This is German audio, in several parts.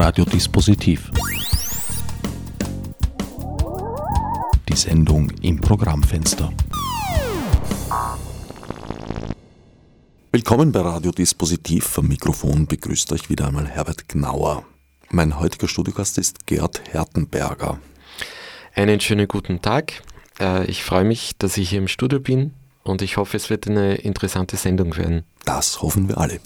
Radiodispositiv. Die Sendung im Programmfenster. Willkommen bei Radiodispositiv. Am Mikrofon begrüßt euch wieder einmal Herbert Gnauer. Mein heutiger Studiogast ist Gerd Hertenberger. Einen schönen guten Tag. Äh, ich freue mich, dass ich hier im Studio bin und ich hoffe, es wird eine interessante Sendung werden. Das hoffen wir alle.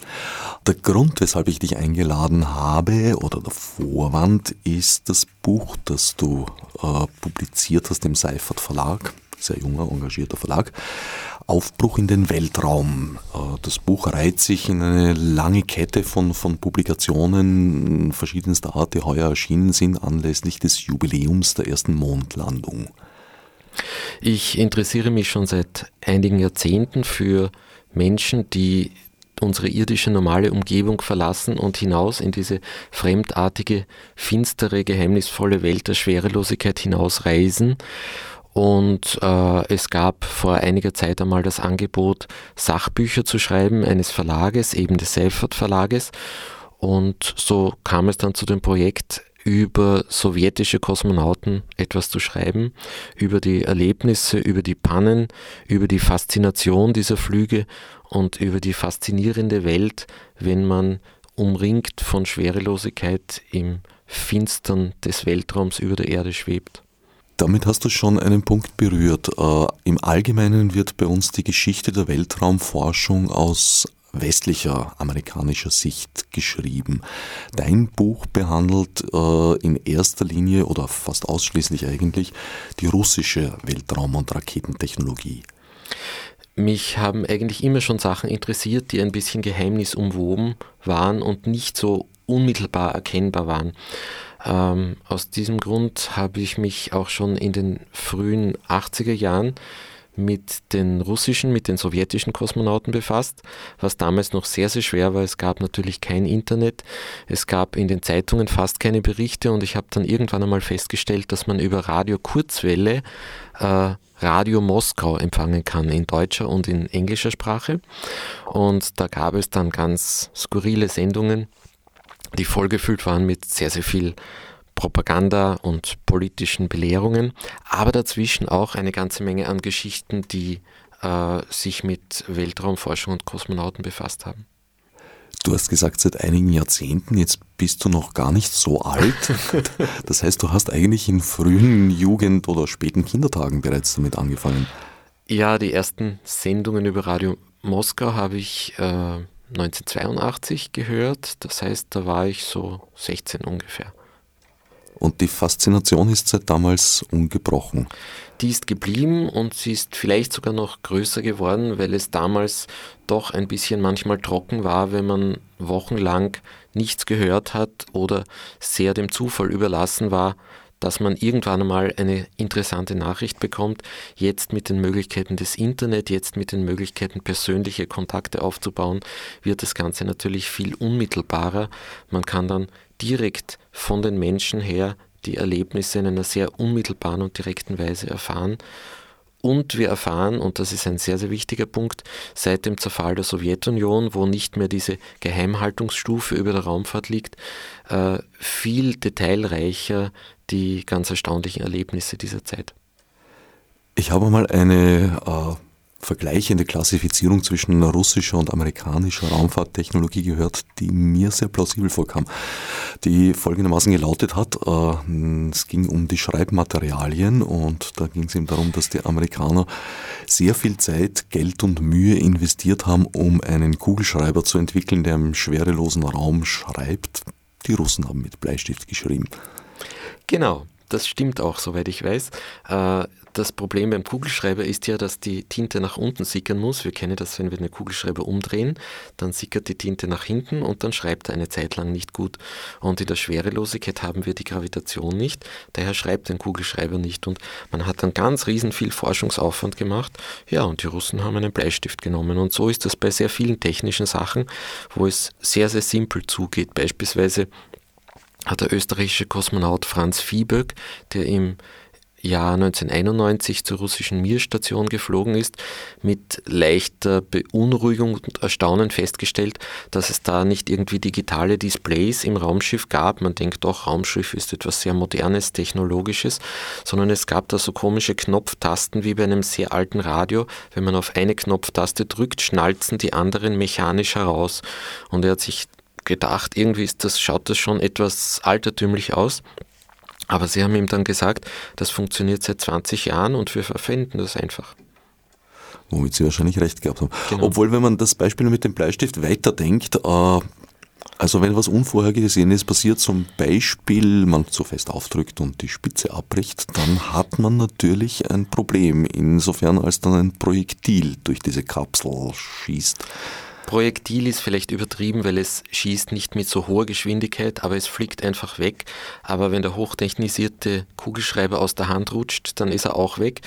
Der Grund, weshalb ich dich eingeladen habe oder der Vorwand ist das Buch, das du äh, publiziert hast im Seifert Verlag, sehr junger, engagierter Verlag, Aufbruch in den Weltraum. Äh, das Buch reiht sich in eine lange Kette von, von Publikationen verschiedenster Art, die heuer erschienen sind, anlässlich des Jubiläums der ersten Mondlandung. Ich interessiere mich schon seit einigen Jahrzehnten für Menschen, die unsere irdische normale Umgebung verlassen und hinaus in diese fremdartige, finstere, geheimnisvolle Welt der Schwerelosigkeit hinausreisen. Und äh, es gab vor einiger Zeit einmal das Angebot, Sachbücher zu schreiben eines Verlages, eben des Seifert Verlages. Und so kam es dann zu dem Projekt über sowjetische Kosmonauten etwas zu schreiben, über die Erlebnisse, über die Pannen, über die Faszination dieser Flüge und über die faszinierende Welt, wenn man umringt von Schwerelosigkeit im Finstern des Weltraums über der Erde schwebt. Damit hast du schon einen Punkt berührt. Äh, Im Allgemeinen wird bei uns die Geschichte der Weltraumforschung aus westlicher amerikanischer Sicht geschrieben. Dein Buch behandelt äh, in erster Linie oder fast ausschließlich eigentlich die russische Weltraum- und Raketentechnologie. Mich haben eigentlich immer schon Sachen interessiert, die ein bisschen geheimnisumwoben waren und nicht so unmittelbar erkennbar waren. Ähm, aus diesem Grund habe ich mich auch schon in den frühen 80er Jahren mit den russischen, mit den sowjetischen Kosmonauten befasst, was damals noch sehr, sehr schwer war. Es gab natürlich kein Internet, es gab in den Zeitungen fast keine Berichte und ich habe dann irgendwann einmal festgestellt, dass man über Radio Kurzwelle äh, Radio Moskau empfangen kann in deutscher und in englischer Sprache. Und da gab es dann ganz skurrile Sendungen, die vollgefüllt waren mit sehr, sehr viel Propaganda und politischen Belehrungen, aber dazwischen auch eine ganze Menge an Geschichten, die äh, sich mit Weltraumforschung und Kosmonauten befasst haben. Du hast gesagt, seit einigen Jahrzehnten, jetzt bist du noch gar nicht so alt. Das heißt, du hast eigentlich in frühen Jugend- oder späten Kindertagen bereits damit angefangen. Ja, die ersten Sendungen über Radio Moskau habe ich äh, 1982 gehört. Das heißt, da war ich so 16 ungefähr. Und die Faszination ist seit damals ungebrochen. Die ist geblieben und sie ist vielleicht sogar noch größer geworden, weil es damals doch ein bisschen manchmal trocken war, wenn man wochenlang nichts gehört hat oder sehr dem Zufall überlassen war, dass man irgendwann einmal eine interessante Nachricht bekommt. Jetzt mit den Möglichkeiten des Internet, jetzt mit den Möglichkeiten persönliche Kontakte aufzubauen, wird das Ganze natürlich viel unmittelbarer. Man kann dann direkt von den Menschen her die Erlebnisse in einer sehr unmittelbaren und direkten Weise erfahren. Und wir erfahren, und das ist ein sehr, sehr wichtiger Punkt, seit dem Zerfall der Sowjetunion, wo nicht mehr diese Geheimhaltungsstufe über der Raumfahrt liegt, äh, viel detailreicher die ganz erstaunlichen Erlebnisse dieser Zeit. Ich habe mal eine äh, vergleichende Klassifizierung zwischen russischer und amerikanischer Raumfahrttechnologie gehört, die mir sehr plausibel vorkam, die folgendermaßen gelautet hat, äh, es ging um die Schreibmaterialien und da ging es eben darum, dass die Amerikaner sehr viel Zeit, Geld und Mühe investiert haben, um einen Kugelschreiber zu entwickeln, der im schwerelosen Raum schreibt. Die Russen haben mit Bleistift geschrieben. Genau, das stimmt auch, soweit ich weiß. Äh, das Problem beim Kugelschreiber ist ja, dass die Tinte nach unten sickern muss. Wir kennen das, wenn wir den Kugelschreiber umdrehen, dann sickert die Tinte nach hinten und dann schreibt er eine Zeit lang nicht gut. Und in der Schwerelosigkeit haben wir die Gravitation nicht, daher schreibt ein Kugelschreiber nicht. Und man hat dann ganz riesen viel Forschungsaufwand gemacht. Ja, und die Russen haben einen Bleistift genommen. Und so ist das bei sehr vielen technischen Sachen, wo es sehr, sehr simpel zugeht. Beispielsweise hat der österreichische Kosmonaut Franz Viehböck, der im Jahr 1991 zur russischen Mir-Station geflogen ist, mit leichter Beunruhigung und Erstaunen festgestellt, dass es da nicht irgendwie digitale Displays im Raumschiff gab. Man denkt doch, Raumschiff ist etwas sehr Modernes, Technologisches, sondern es gab da so komische Knopftasten wie bei einem sehr alten Radio. Wenn man auf eine Knopftaste drückt, schnalzen die anderen mechanisch heraus. Und er hat sich gedacht, irgendwie ist das, schaut das schon etwas altertümlich aus. Aber sie haben ihm dann gesagt, das funktioniert seit 20 Jahren und wir verwenden das einfach. Womit sie wahrscheinlich recht gehabt haben. Genau. Obwohl, wenn man das Beispiel mit dem Bleistift weiterdenkt, äh, also wenn was Unvorhergesehenes passiert, zum Beispiel man zu fest aufdrückt und die Spitze abbricht, dann hat man natürlich ein Problem, insofern als dann ein Projektil durch diese Kapsel schießt. Projektil ist vielleicht übertrieben, weil es schießt nicht mit so hoher Geschwindigkeit, aber es fliegt einfach weg. Aber wenn der hochtechnisierte Kugelschreiber aus der Hand rutscht, dann ist er auch weg.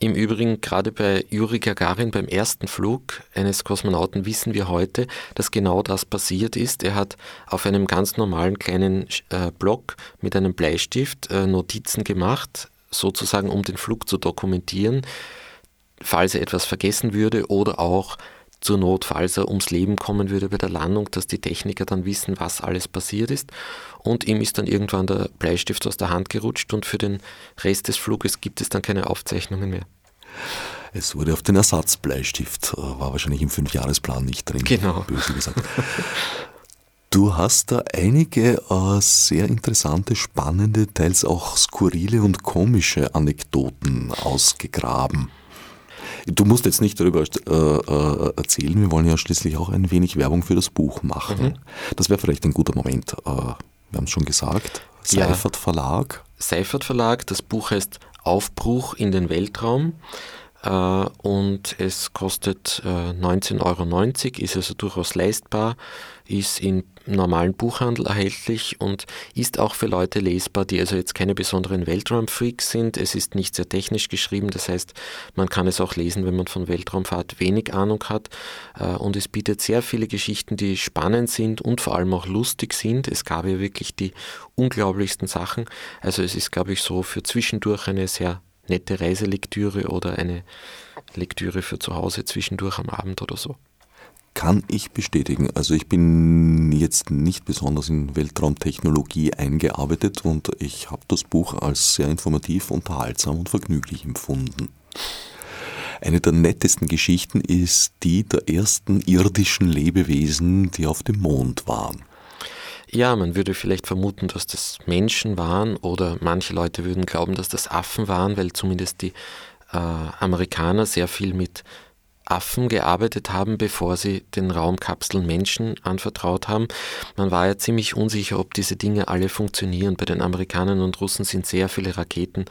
Im Übrigen, gerade bei Juri Gagarin beim ersten Flug eines Kosmonauten wissen wir heute, dass genau das passiert ist. Er hat auf einem ganz normalen kleinen äh, Block mit einem Bleistift äh, Notizen gemacht, sozusagen um den Flug zu dokumentieren, falls er etwas vergessen würde oder auch zur Not, falls er ums Leben kommen würde bei der Landung, dass die Techniker dann wissen, was alles passiert ist. Und ihm ist dann irgendwann der Bleistift aus der Hand gerutscht und für den Rest des Fluges gibt es dann keine Aufzeichnungen mehr. Es wurde auf den Ersatzbleistift, äh, war wahrscheinlich im Fünfjahresplan nicht drin. Genau. Böse gesagt. Du hast da einige äh, sehr interessante, spannende, teils auch skurrile und komische Anekdoten ausgegraben. Du musst jetzt nicht darüber äh, äh, erzählen, wir wollen ja schließlich auch ein wenig Werbung für das Buch machen. Mhm. Das wäre vielleicht ein guter Moment. Äh, wir haben es schon gesagt, Seifert ja. Verlag. Seifert Verlag, das Buch heißt Aufbruch in den Weltraum äh, und es kostet 19,90 äh, Euro, ist also durchaus leistbar, ist in normalen Buchhandel erhältlich und ist auch für Leute lesbar, die also jetzt keine besonderen Weltraumfreaks sind. Es ist nicht sehr technisch geschrieben, das heißt, man kann es auch lesen, wenn man von Weltraumfahrt wenig Ahnung hat. Äh, und es bietet sehr viele Geschichten, die spannend sind und vor allem auch lustig sind. Es gab ja wirklich die unglaublichsten Sachen. Also es ist, glaube ich, so für zwischendurch eine sehr nette Reiselektüre oder eine Lektüre für zu Hause zwischendurch am Abend oder so. Kann ich bestätigen. Also ich bin jetzt nicht besonders in Weltraumtechnologie eingearbeitet und ich habe das Buch als sehr informativ, unterhaltsam und vergnüglich empfunden. Eine der nettesten Geschichten ist die der ersten irdischen Lebewesen, die auf dem Mond waren. Ja, man würde vielleicht vermuten, dass das Menschen waren oder manche Leute würden glauben, dass das Affen waren, weil zumindest die äh, Amerikaner sehr viel mit Affen gearbeitet haben, bevor sie den Raumkapseln Menschen anvertraut haben. Man war ja ziemlich unsicher, ob diese Dinge alle funktionieren. Bei den Amerikanern und Russen sind sehr viele Raketen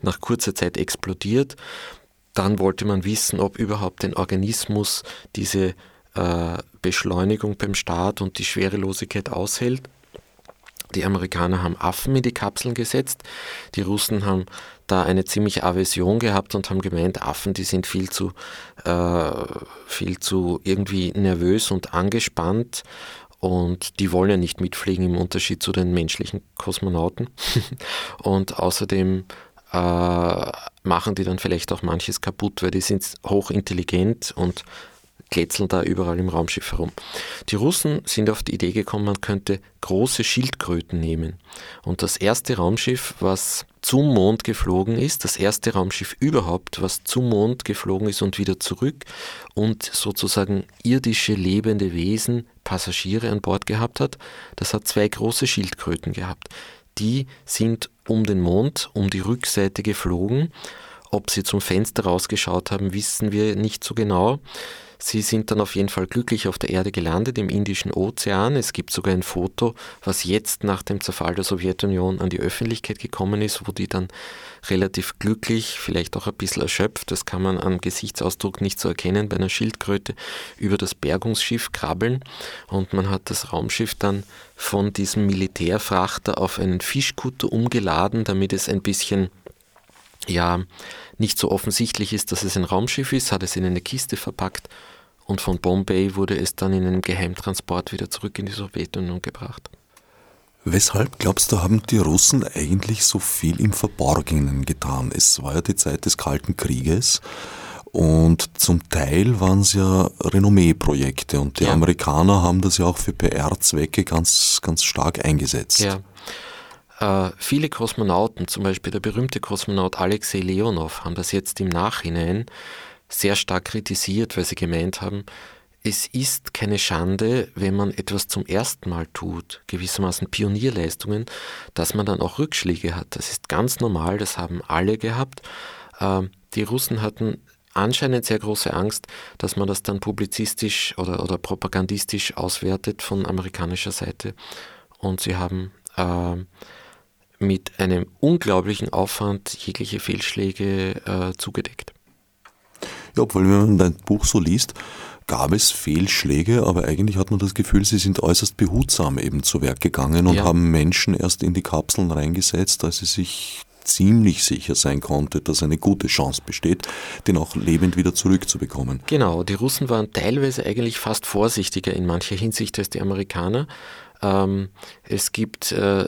nach kurzer Zeit explodiert. Dann wollte man wissen, ob überhaupt den Organismus diese äh, Beschleunigung beim Start und die Schwerelosigkeit aushält. Die Amerikaner haben Affen in die Kapseln gesetzt, die Russen haben da eine ziemliche Aversion gehabt und haben gemeint, Affen, die sind viel zu, äh, viel zu irgendwie nervös und angespannt und die wollen ja nicht mitfliegen im Unterschied zu den menschlichen Kosmonauten. und außerdem äh, machen die dann vielleicht auch manches kaputt, weil die sind hochintelligent und kletzeln da überall im Raumschiff herum. Die Russen sind auf die Idee gekommen, man könnte große Schildkröten nehmen. Und das erste Raumschiff, was zum Mond geflogen ist, das erste Raumschiff überhaupt, was zum Mond geflogen ist und wieder zurück und sozusagen irdische lebende Wesen, Passagiere an Bord gehabt hat, das hat zwei große Schildkröten gehabt. Die sind um den Mond, um die Rückseite geflogen. Ob sie zum Fenster rausgeschaut haben, wissen wir nicht so genau. Sie sind dann auf jeden Fall glücklich auf der Erde gelandet, im Indischen Ozean. Es gibt sogar ein Foto, was jetzt nach dem Zerfall der Sowjetunion an die Öffentlichkeit gekommen ist, wo die dann relativ glücklich, vielleicht auch ein bisschen erschöpft, das kann man am Gesichtsausdruck nicht so erkennen, bei einer Schildkröte über das Bergungsschiff krabbeln. Und man hat das Raumschiff dann von diesem Militärfrachter auf einen Fischkutter umgeladen, damit es ein bisschen ja, nicht so offensichtlich ist, dass es ein Raumschiff ist, hat es in eine Kiste verpackt und von Bombay wurde es dann in einem Geheimtransport wieder zurück in die Sowjetunion gebracht. Weshalb glaubst du, haben die Russen eigentlich so viel im Verborgenen getan? Es war ja die Zeit des Kalten Krieges und zum Teil waren es ja Renommee-Projekte und die ja. Amerikaner haben das ja auch für PR-Zwecke ganz, ganz stark eingesetzt. Ja. Äh, viele Kosmonauten, zum Beispiel der berühmte Kosmonaut Alexei Leonov, haben das jetzt im Nachhinein sehr stark kritisiert, weil sie gemeint haben, es ist keine Schande, wenn man etwas zum ersten Mal tut, gewissermaßen Pionierleistungen, dass man dann auch Rückschläge hat. Das ist ganz normal, das haben alle gehabt. Ähm, die Russen hatten anscheinend sehr große Angst, dass man das dann publizistisch oder, oder propagandistisch auswertet von amerikanischer Seite. Und sie haben äh, mit einem unglaublichen Aufwand jegliche Fehlschläge äh, zugedeckt. Ja, obwohl, wenn man dein Buch so liest, gab es Fehlschläge, aber eigentlich hat man das Gefühl, sie sind äußerst behutsam eben zu Werk gegangen und ja. haben Menschen erst in die Kapseln reingesetzt, als sie sich ziemlich sicher sein konnte, dass eine gute Chance besteht, den auch lebend wieder zurückzubekommen. Genau, die Russen waren teilweise eigentlich fast vorsichtiger in mancher Hinsicht als die Amerikaner. Ähm, es gibt äh,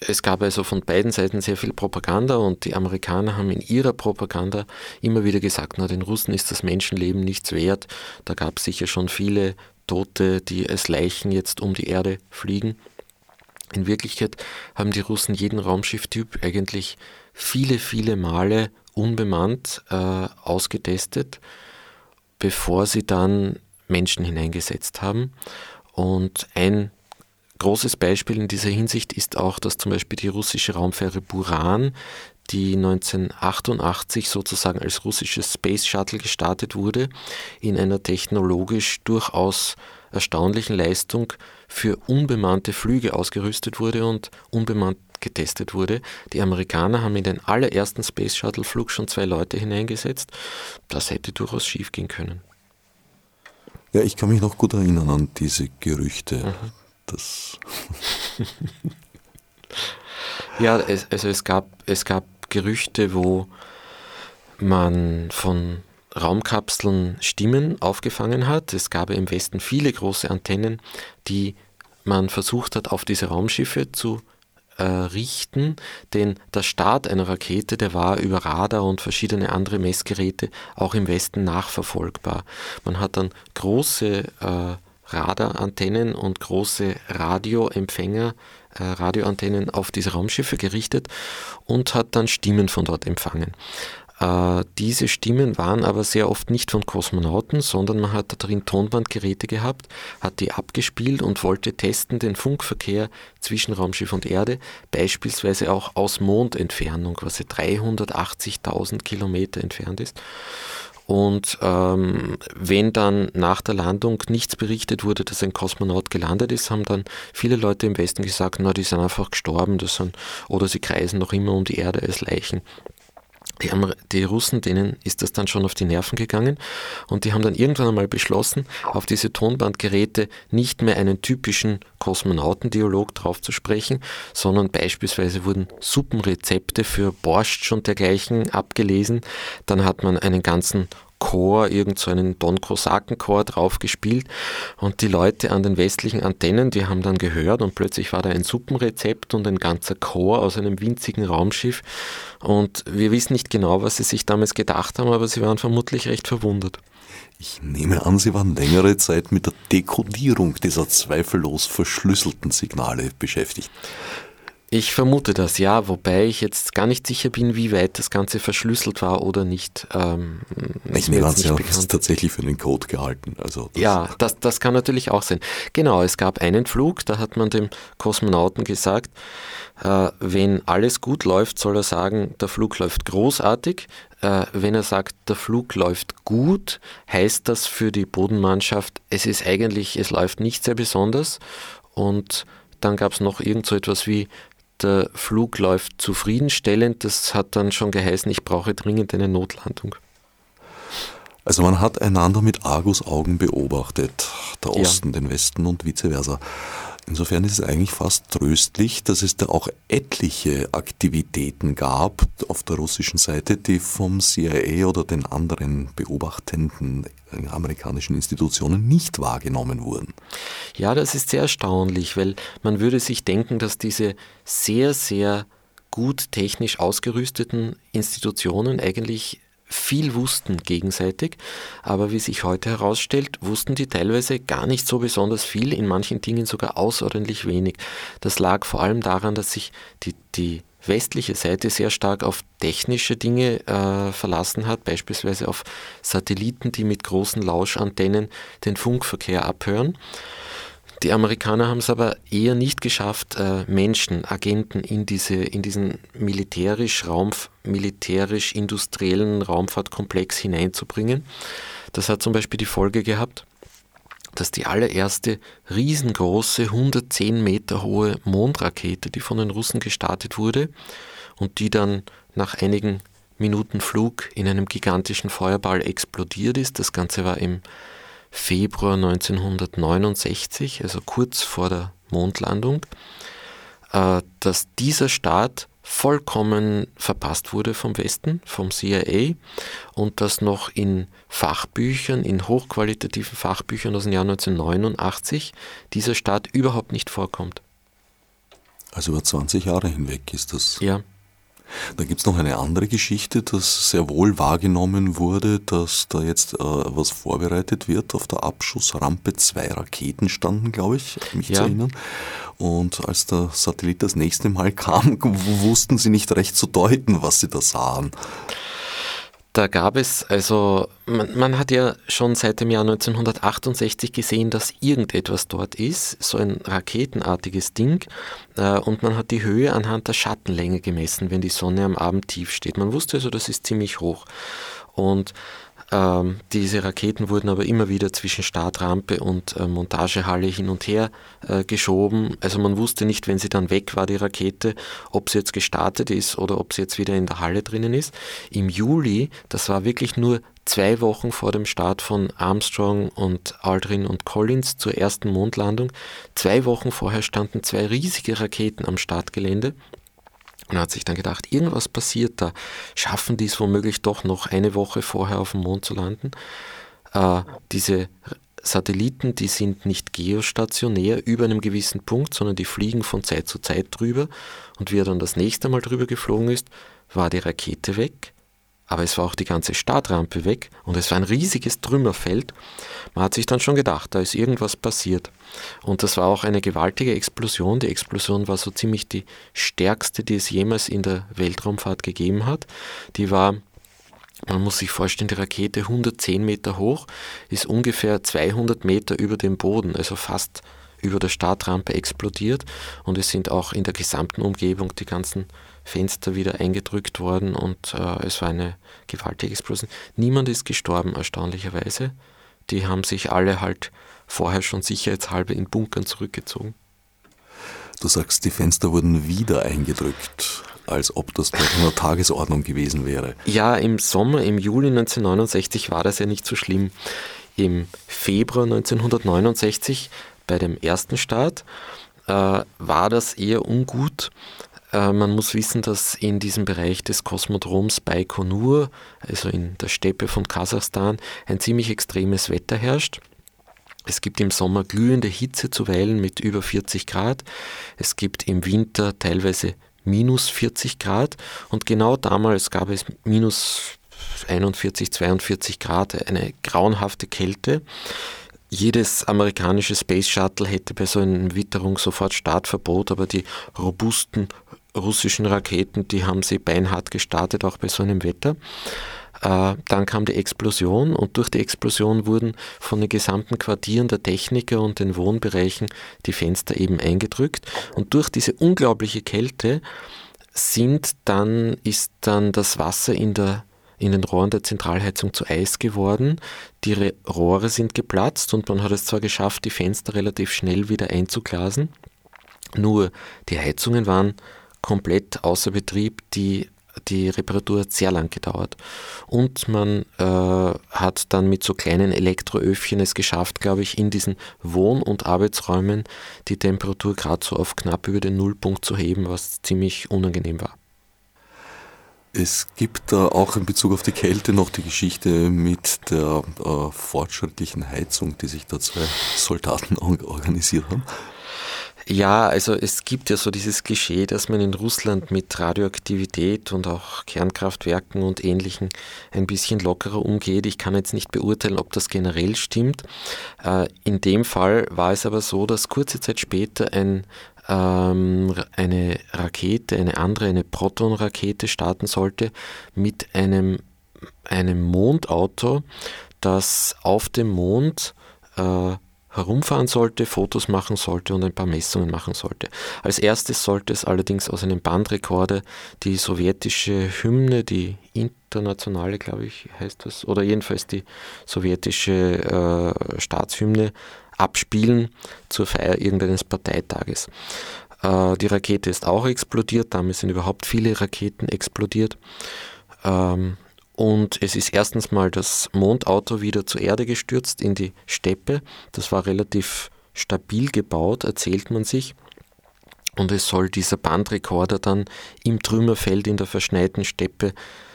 es gab also von beiden Seiten sehr viel Propaganda und die Amerikaner haben in ihrer Propaganda immer wieder gesagt, na, den Russen ist das Menschenleben nichts wert. Da gab es sicher schon viele Tote, die als Leichen jetzt um die Erde fliegen. In Wirklichkeit haben die Russen jeden Raumschifftyp eigentlich viele, viele Male unbemannt äh, ausgetestet, bevor sie dann Menschen hineingesetzt haben. Und ein Großes Beispiel in dieser Hinsicht ist auch, dass zum Beispiel die russische Raumfähre Buran, die 1988 sozusagen als russisches Space Shuttle gestartet wurde, in einer technologisch durchaus erstaunlichen Leistung für unbemannte Flüge ausgerüstet wurde und unbemannt getestet wurde. Die Amerikaner haben in den allerersten Space Shuttle Flug schon zwei Leute hineingesetzt. Das hätte durchaus schief gehen können. Ja, ich kann mich noch gut erinnern an diese Gerüchte. Mhm das. ja, es, also es gab, es gab Gerüchte, wo man von Raumkapseln Stimmen aufgefangen hat. Es gab im Westen viele große Antennen, die man versucht hat, auf diese Raumschiffe zu äh, richten, denn der Start einer Rakete, der war über Radar und verschiedene andere Messgeräte auch im Westen nachverfolgbar. Man hat dann große äh, Radarantennen und große Radioempfänger, äh, Radioantennen auf diese Raumschiffe gerichtet und hat dann Stimmen von dort empfangen. Äh, diese Stimmen waren aber sehr oft nicht von Kosmonauten, sondern man hat darin Tonbandgeräte gehabt, hat die abgespielt und wollte testen den Funkverkehr zwischen Raumschiff und Erde, beispielsweise auch aus Mondentfernung, was 380.000 Kilometer entfernt ist. Und ähm, wenn dann nach der Landung nichts berichtet wurde, dass ein Kosmonaut gelandet ist, haben dann viele Leute im Westen gesagt, na, die sind einfach gestorben, das sind, oder sie kreisen noch immer um die Erde als Leichen. Die, die, Russen, denen ist das dann schon auf die Nerven gegangen und die haben dann irgendwann einmal beschlossen, auf diese Tonbandgeräte nicht mehr einen typischen Kosmonautendialog drauf zu sprechen, sondern beispielsweise wurden Suppenrezepte für Borscht und dergleichen abgelesen. Dann hat man einen ganzen Chor, irgend so einen Don Kosaken-Chor drauf gespielt und die Leute an den westlichen Antennen, die haben dann gehört und plötzlich war da ein Suppenrezept und ein ganzer Chor aus einem winzigen Raumschiff und wir wissen nicht genau, was sie sich damals gedacht haben, aber sie waren vermutlich recht verwundert. Ich nehme an, Sie waren längere Zeit mit der Dekodierung dieser zweifellos verschlüsselten Signale beschäftigt. Ich vermute das, ja, wobei ich jetzt gar nicht sicher bin, wie weit das Ganze verschlüsselt war oder nicht. Ähm, ich nehme an, Sie haben es tatsächlich für den Code gehalten. Also das ja, das, das kann natürlich auch sein. Genau, es gab einen Flug, da hat man dem Kosmonauten gesagt, äh, wenn alles gut läuft, soll er sagen, der Flug läuft großartig. Äh, wenn er sagt, der Flug läuft gut, heißt das für die Bodenmannschaft, es ist eigentlich, es läuft nicht sehr besonders. Und dann gab es noch irgend so etwas wie, der Flug läuft zufriedenstellend. Das hat dann schon geheißen, ich brauche dringend eine Notlandung. Also man hat einander mit Argusaugen beobachtet, der Osten, ja. den Westen und vice versa. Insofern ist es eigentlich fast tröstlich, dass es da auch etliche Aktivitäten gab auf der russischen Seite, die vom CIA oder den anderen beobachtenden amerikanischen Institutionen nicht wahrgenommen wurden. Ja, das ist sehr erstaunlich, weil man würde sich denken, dass diese sehr, sehr gut technisch ausgerüsteten Institutionen eigentlich viel wussten gegenseitig, aber wie sich heute herausstellt, wussten die teilweise gar nicht so besonders viel, in manchen Dingen sogar außerordentlich wenig. Das lag vor allem daran, dass sich die, die westliche Seite sehr stark auf technische Dinge äh, verlassen hat, beispielsweise auf Satelliten, die mit großen Lauschantennen den Funkverkehr abhören. Die Amerikaner haben es aber eher nicht geschafft, äh, Menschen, Agenten in, diese, in diesen militärisch-industriellen militärisch Raumfahrtkomplex hineinzubringen. Das hat zum Beispiel die Folge gehabt, dass die allererste riesengroße 110 Meter hohe Mondrakete, die von den Russen gestartet wurde und die dann nach einigen Minuten Flug in einem gigantischen Feuerball explodiert ist. Das Ganze war im Februar 1969, also kurz vor der Mondlandung, äh, dass dieser Start vollkommen verpasst wurde vom Westen, vom CIA und dass noch in Fachbüchern, in hochqualitativen Fachbüchern aus dem Jahr 1989 dieser Staat überhaupt nicht vorkommt. Also über 20 Jahre hinweg ist das. Ja. Da gibt es noch eine andere Geschichte, dass sehr wohl wahrgenommen wurde, dass da jetzt äh, was vorbereitet wird. Auf der Abschussrampe zwei Raketen standen, glaube ich, mich ja. zu erinnern. Und als der Satellit das nächste Mal kam, wussten sie nicht recht zu deuten, was sie da sahen. Da gab es, also man, man, hat ja schon seit dem Jahr 1968 gesehen, dass irgendetwas dort ist, so ein raketenartiges Ding. Äh, und man hat die Höhe anhand der Schattenlänge gemessen, wenn die Sonne am Abend tief steht. Man wusste also, das ist ziemlich hoch. Und ähm, diese Raketen wurden aber immer wieder zwischen Startrampe und äh, Montagehalle hin und her äh, geschoben. Also man wusste nicht, wenn sie dann weg war, die Rakete, ob sie jetzt gestartet ist oder ob sie jetzt wieder in der Halle drinnen ist. Im Juli, das war wirklich nur zwei Wochen vor dem Start von Armstrong und Aldrin und Collins zur ersten Mondlandung, zwei Wochen vorher standen zwei riesige Raketen am Startgelände und hat sich dann gedacht, irgendwas passiert da. Schaffen die es womöglich doch noch eine Woche vorher auf dem Mond zu landen? Äh, diese Satelliten, die sind nicht geostationär über einem gewissen Punkt, sondern die fliegen von Zeit zu Zeit drüber. Und wie er dann das nächste Mal drüber geflogen ist, war die Rakete weg aber es war auch die ganze Startrampe weg und es war ein riesiges Trümmerfeld. Man hat sich dann schon gedacht, da ist irgendwas passiert. Und das war auch eine gewaltige Explosion. Die Explosion war so ziemlich die stärkste, die es jemals in der Weltraumfahrt gegeben hat. Die war man muss sich vorstellen, die Rakete 110 Meter hoch, ist ungefähr 200 Meter über dem Boden, also fast über der Startrampe explodiert und es sind auch in der gesamten Umgebung die ganzen Fenster wieder eingedrückt worden und äh, es war eine gewaltige Explosion. Niemand ist gestorben, erstaunlicherweise. Die haben sich alle halt vorher schon sicherheitshalber in Bunkern zurückgezogen. Du sagst, die Fenster wurden wieder eingedrückt, als ob das bei einer Tagesordnung gewesen wäre. Ja, im Sommer, im Juli 1969 war das ja nicht so schlimm. Im Februar 1969, bei dem ersten Start, äh, war das eher ungut. Äh, man muss wissen, dass in diesem Bereich des Kosmodroms Baikonur, also in der Steppe von Kasachstan, ein ziemlich extremes Wetter herrscht. Es gibt im Sommer glühende Hitze zuweilen mit über 40 Grad. Es gibt im Winter teilweise minus 40 Grad und genau damals gab es minus 41, 42 Grad, eine grauenhafte Kälte. Jedes amerikanische Space Shuttle hätte bei so einer Witterung sofort Startverbot, aber die robusten russischen Raketen, die haben sie beinhart gestartet, auch bei so einem Wetter. Äh, dann kam die Explosion und durch die Explosion wurden von den gesamten Quartieren der Techniker und den Wohnbereichen die Fenster eben eingedrückt. Und durch diese unglaubliche Kälte sind dann, ist dann das Wasser in der in den Rohren der Zentralheizung zu Eis geworden. Die Rohre sind geplatzt und man hat es zwar geschafft, die Fenster relativ schnell wieder einzuglasen, nur die Heizungen waren komplett außer Betrieb. Die die Reparatur hat sehr lang gedauert. Und man äh, hat dann mit so kleinen Elektroöfchen es geschafft, glaube ich, in diesen Wohn- und Arbeitsräumen die Temperatur gerade so auf knapp über den Nullpunkt zu heben, was ziemlich unangenehm war. Es gibt da auch in Bezug auf die Kälte noch die Geschichte mit der äh, fortschrittlichen Heizung, die sich da zwei Soldaten organisiert haben. Ja, also es gibt ja so dieses Klischee, dass man in Russland mit Radioaktivität und auch Kernkraftwerken und Ähnlichem ein bisschen lockerer umgeht. Ich kann jetzt nicht beurteilen, ob das generell stimmt. Äh, in dem Fall war es aber so, dass kurze Zeit später ein ähm, eine Rakete, eine andere, eine Proton-Rakete starten sollte mit einem, einem Mondauto, das auf dem Mond äh, herumfahren sollte, Fotos machen sollte und ein paar Messungen machen sollte. Als erstes sollte es allerdings aus einem Bandrekorder die sowjetische Hymne, die internationale, glaube ich, heißt das, oder jedenfalls die sowjetische äh, Staatshymne abspielen zur Feier irgendeines Parteitages. Äh, die Rakete ist auch explodiert, damit sind überhaupt viele Raketen explodiert. Ähm, und es ist erstens mal das Mondauto wieder zur Erde gestürzt in die Steppe. Das war relativ stabil gebaut, erzählt man sich. Und es soll dieser Bandrekorder dann im Trümmerfeld in der verschneiten Steppe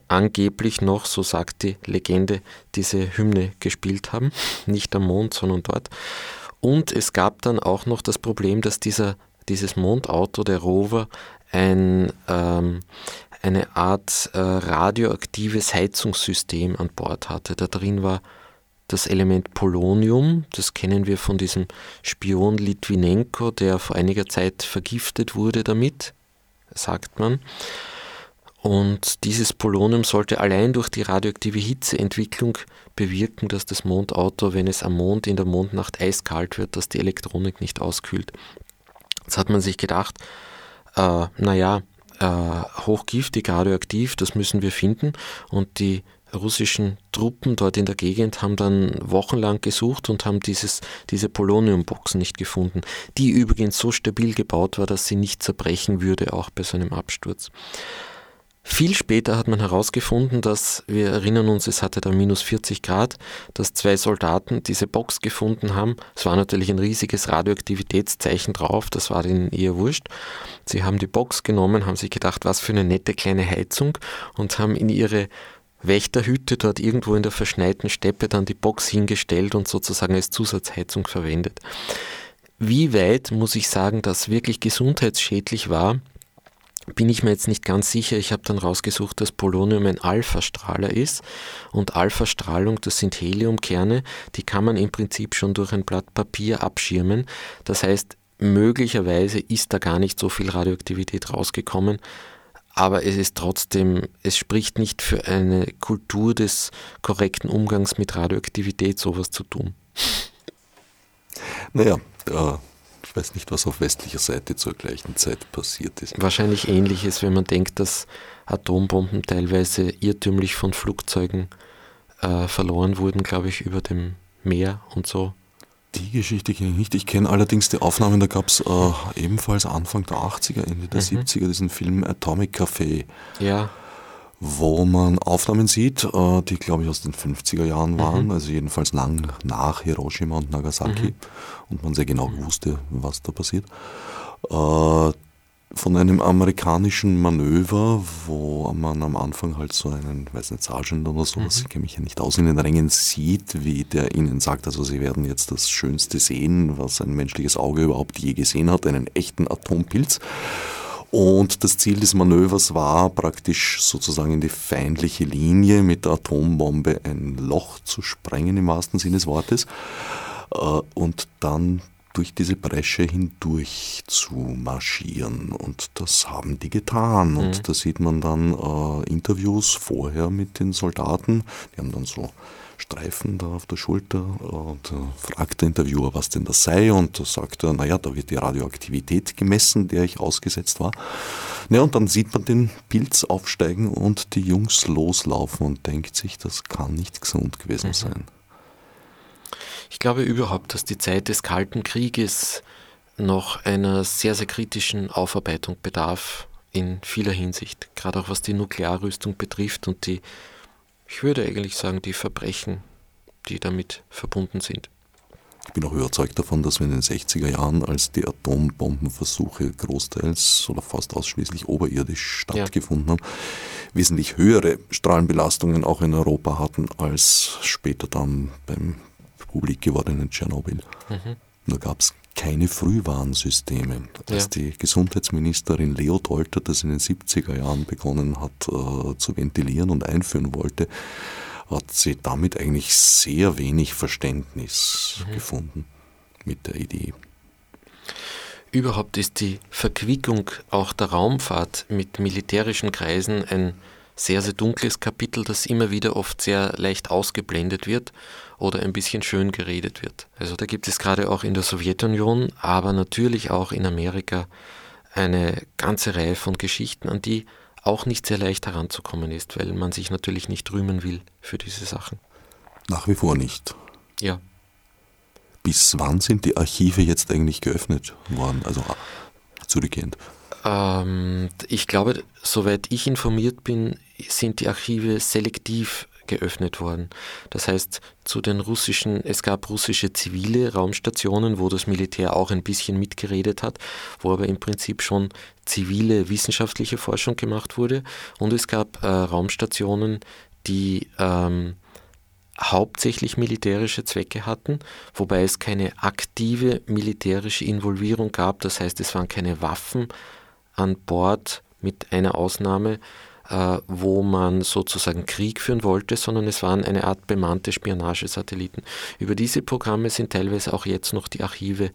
angeblich noch, so sagt die Legende, diese Hymne gespielt haben. Nicht am Mond, sondern dort. Und es gab dann auch noch das Problem, dass dieser, dieses Mondauto, der Rover, ein, ähm, eine Art äh, radioaktives Heizungssystem an Bord hatte. Da drin war das Element Polonium, das kennen wir von diesem Spion Litvinenko, der vor einiger Zeit vergiftet wurde damit, sagt man. Und dieses Polonium sollte allein durch die radioaktive Hitzeentwicklung bewirken, dass das Mondauto, wenn es am Mond in der Mondnacht eiskalt wird, dass die Elektronik nicht auskühlt. Jetzt hat man sich gedacht, äh, naja, äh, hochgiftig, radioaktiv, das müssen wir finden. Und die russischen Truppen dort in der Gegend haben dann wochenlang gesucht und haben dieses, diese Poloniumboxen nicht gefunden, die übrigens so stabil gebaut war, dass sie nicht zerbrechen würde, auch bei so einem Absturz. Viel später hat man herausgefunden, dass, wir erinnern uns, es hatte da minus 40 Grad, dass zwei Soldaten diese Box gefunden haben. Es war natürlich ein riesiges Radioaktivitätszeichen drauf, das war ihnen eher wurscht. Sie haben die Box genommen, haben sich gedacht, was für eine nette kleine Heizung und haben in ihre Wächterhütte dort irgendwo in der verschneiten Steppe dann die Box hingestellt und sozusagen als Zusatzheizung verwendet. Wie weit muss ich sagen, dass wirklich gesundheitsschädlich war, bin ich mir jetzt nicht ganz sicher. Ich habe dann rausgesucht, dass Polonium ein Alpha-Strahler ist. Und Alpha-Strahlung, das sind Heliumkerne, die kann man im Prinzip schon durch ein Blatt Papier abschirmen. Das heißt, möglicherweise ist da gar nicht so viel Radioaktivität rausgekommen. Aber es ist trotzdem, es spricht nicht für eine Kultur des korrekten Umgangs mit Radioaktivität, sowas zu tun. Naja, äh, ich weiß nicht, was auf westlicher Seite zur gleichen Zeit passiert ist. Wahrscheinlich ähnliches, wenn man denkt, dass Atombomben teilweise irrtümlich von Flugzeugen äh, verloren wurden, glaube ich, über dem Meer und so. Die Geschichte kenne ich nicht. Ich kenne allerdings die Aufnahmen, da gab es äh, ebenfalls Anfang der 80er, Ende der mhm. 70er diesen Film Atomic Café. Ja wo man Aufnahmen sieht, äh, die glaube ich aus den 50er Jahren waren, mhm. also jedenfalls lang nach Hiroshima und Nagasaki mhm. und man sehr genau wusste, was da passiert. Äh, von einem amerikanischen Manöver, wo man am Anfang halt so einen, weiß nicht, Sergeant oder sowas, mhm. ich kenne mich ja nicht aus, in den Rängen sieht, wie der ihnen sagt, also sie werden jetzt das Schönste sehen, was ein menschliches Auge überhaupt je gesehen hat, einen echten Atompilz. Und das Ziel des Manövers war praktisch sozusagen in die feindliche Linie mit der Atombombe ein Loch zu sprengen im wahrsten Sinne des Wortes äh, und dann durch diese Bresche hindurch zu marschieren. Und das haben die getan. Und mhm. da sieht man dann äh, Interviews vorher mit den Soldaten. Die haben dann so Streifen da auf der Schulter und äh, fragt der Interviewer, was denn das sei und da sagt er, naja, da wird die Radioaktivität gemessen, der ich ausgesetzt war. Ja, und dann sieht man den Pilz aufsteigen und die Jungs loslaufen und denkt sich, das kann nicht gesund gewesen mhm. sein. Ich glaube überhaupt, dass die Zeit des Kalten Krieges noch einer sehr, sehr kritischen Aufarbeitung bedarf in vieler Hinsicht, gerade auch was die Nuklearrüstung betrifft und die, ich würde eigentlich sagen, die Verbrechen, die damit verbunden sind. Ich bin auch überzeugt davon, dass wir in den 60er Jahren, als die Atombombenversuche großteils oder fast ausschließlich oberirdisch stattgefunden ja. haben, wesentlich höhere Strahlenbelastungen auch in Europa hatten als später dann beim publik gewordenen Tschernobyl. Mhm. Nur gab es keine Frühwarnsysteme. Als ja. die Gesundheitsministerin Leo Dolter das in den 70er Jahren begonnen hat äh, zu ventilieren und einführen wollte, hat sie damit eigentlich sehr wenig Verständnis mhm. gefunden mit der Idee. Überhaupt ist die Verquickung auch der Raumfahrt mit militärischen Kreisen ein sehr, sehr dunkles Kapitel, das immer wieder oft sehr leicht ausgeblendet wird oder ein bisschen schön geredet wird. Also da gibt es gerade auch in der Sowjetunion, aber natürlich auch in Amerika eine ganze Reihe von Geschichten, an die auch nicht sehr leicht heranzukommen ist, weil man sich natürlich nicht rühmen will für diese Sachen. Nach wie vor nicht. Ja. Bis wann sind die Archive jetzt eigentlich geöffnet worden? Also zurückgehend. Ähm, ich glaube, soweit ich informiert bin, sind die Archive selektiv geöffnet worden. Das heißt, zu den russischen, es gab russische zivile Raumstationen, wo das Militär auch ein bisschen mitgeredet hat, wo aber im Prinzip schon zivile wissenschaftliche Forschung gemacht wurde. Und es gab äh, Raumstationen, die ähm, hauptsächlich militärische Zwecke hatten, wobei es keine aktive militärische Involvierung gab. Das heißt, es waren keine Waffen an Bord mit einer Ausnahme, äh, wo man sozusagen Krieg führen wollte, sondern es waren eine Art bemannte Spionagesatelliten. Über diese Programme sind teilweise auch jetzt noch die Archive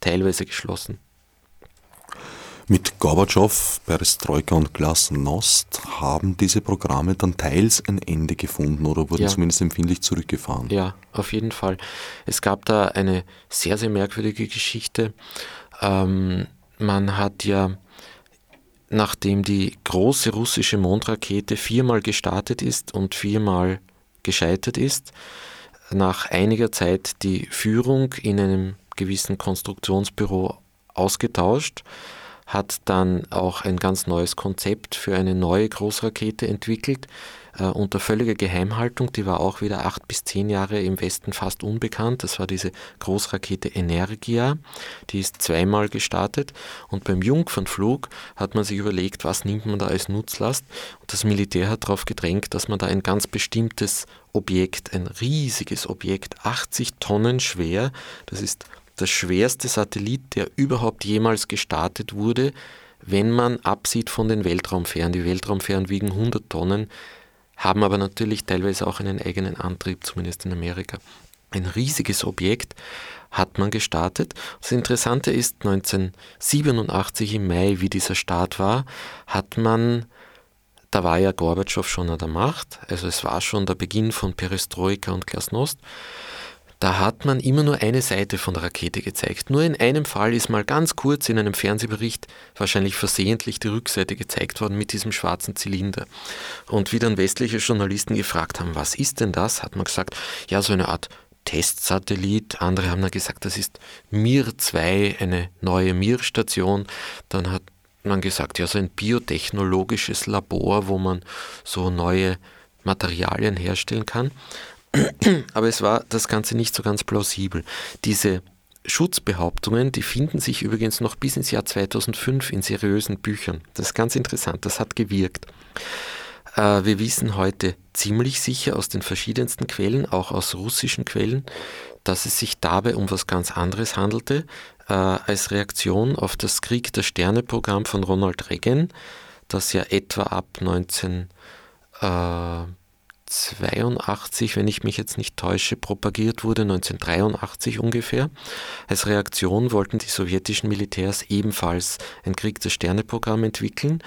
teilweise geschlossen. Mit Gorbatschow, Perestroika und Glasnost haben diese Programme dann teils ein Ende gefunden oder wurden ja. zumindest empfindlich zurückgefahren. Ja, auf jeden Fall. Es gab da eine sehr, sehr merkwürdige Geschichte. Ähm, man hat ja nachdem die große russische Mondrakete viermal gestartet ist und viermal gescheitert ist, nach einiger Zeit die Führung in einem gewissen Konstruktionsbüro ausgetauscht, hat dann auch ein ganz neues Konzept für eine neue Großrakete entwickelt, unter völliger Geheimhaltung. Die war auch wieder acht bis zehn Jahre im Westen fast unbekannt. Das war diese Großrakete Energia. Die ist zweimal gestartet. Und beim Jungfernflug hat man sich überlegt, was nimmt man da als Nutzlast. Und das Militär hat darauf gedrängt, dass man da ein ganz bestimmtes Objekt, ein riesiges Objekt, 80 Tonnen schwer, das ist der schwerste Satellit, der überhaupt jemals gestartet wurde, wenn man absieht von den Weltraumfähren. Die Weltraumfähren wiegen 100 Tonnen haben aber natürlich teilweise auch einen eigenen Antrieb, zumindest in Amerika. Ein riesiges Objekt hat man gestartet. Das Interessante ist, 1987 im Mai, wie dieser Start war, hat man, da war ja Gorbatschow schon an der Macht, also es war schon der Beginn von Perestroika und Glasnost, da hat man immer nur eine Seite von der Rakete gezeigt. Nur in einem Fall ist mal ganz kurz in einem Fernsehbericht wahrscheinlich versehentlich die Rückseite gezeigt worden mit diesem schwarzen Zylinder. Und wie dann westliche Journalisten gefragt haben, was ist denn das, hat man gesagt, ja, so eine Art Testsatellit. Andere haben dann gesagt, das ist Mir 2, eine neue Mir-Station. Dann hat man gesagt, ja, so ein biotechnologisches Labor, wo man so neue Materialien herstellen kann. Aber es war das Ganze nicht so ganz plausibel. Diese Schutzbehauptungen, die finden sich übrigens noch bis ins Jahr 2005 in seriösen Büchern. Das ist ganz interessant, das hat gewirkt. Äh, wir wissen heute ziemlich sicher aus den verschiedensten Quellen, auch aus russischen Quellen, dass es sich dabei um was ganz anderes handelte, äh, als Reaktion auf das Krieg der Sterne-Programm von Ronald Reagan, das ja etwa ab 19 82, wenn ich mich jetzt nicht täusche, propagiert wurde, 1983 ungefähr. Als Reaktion wollten die sowjetischen Militärs ebenfalls ein Krieg der Sterne-Programm entwickeln,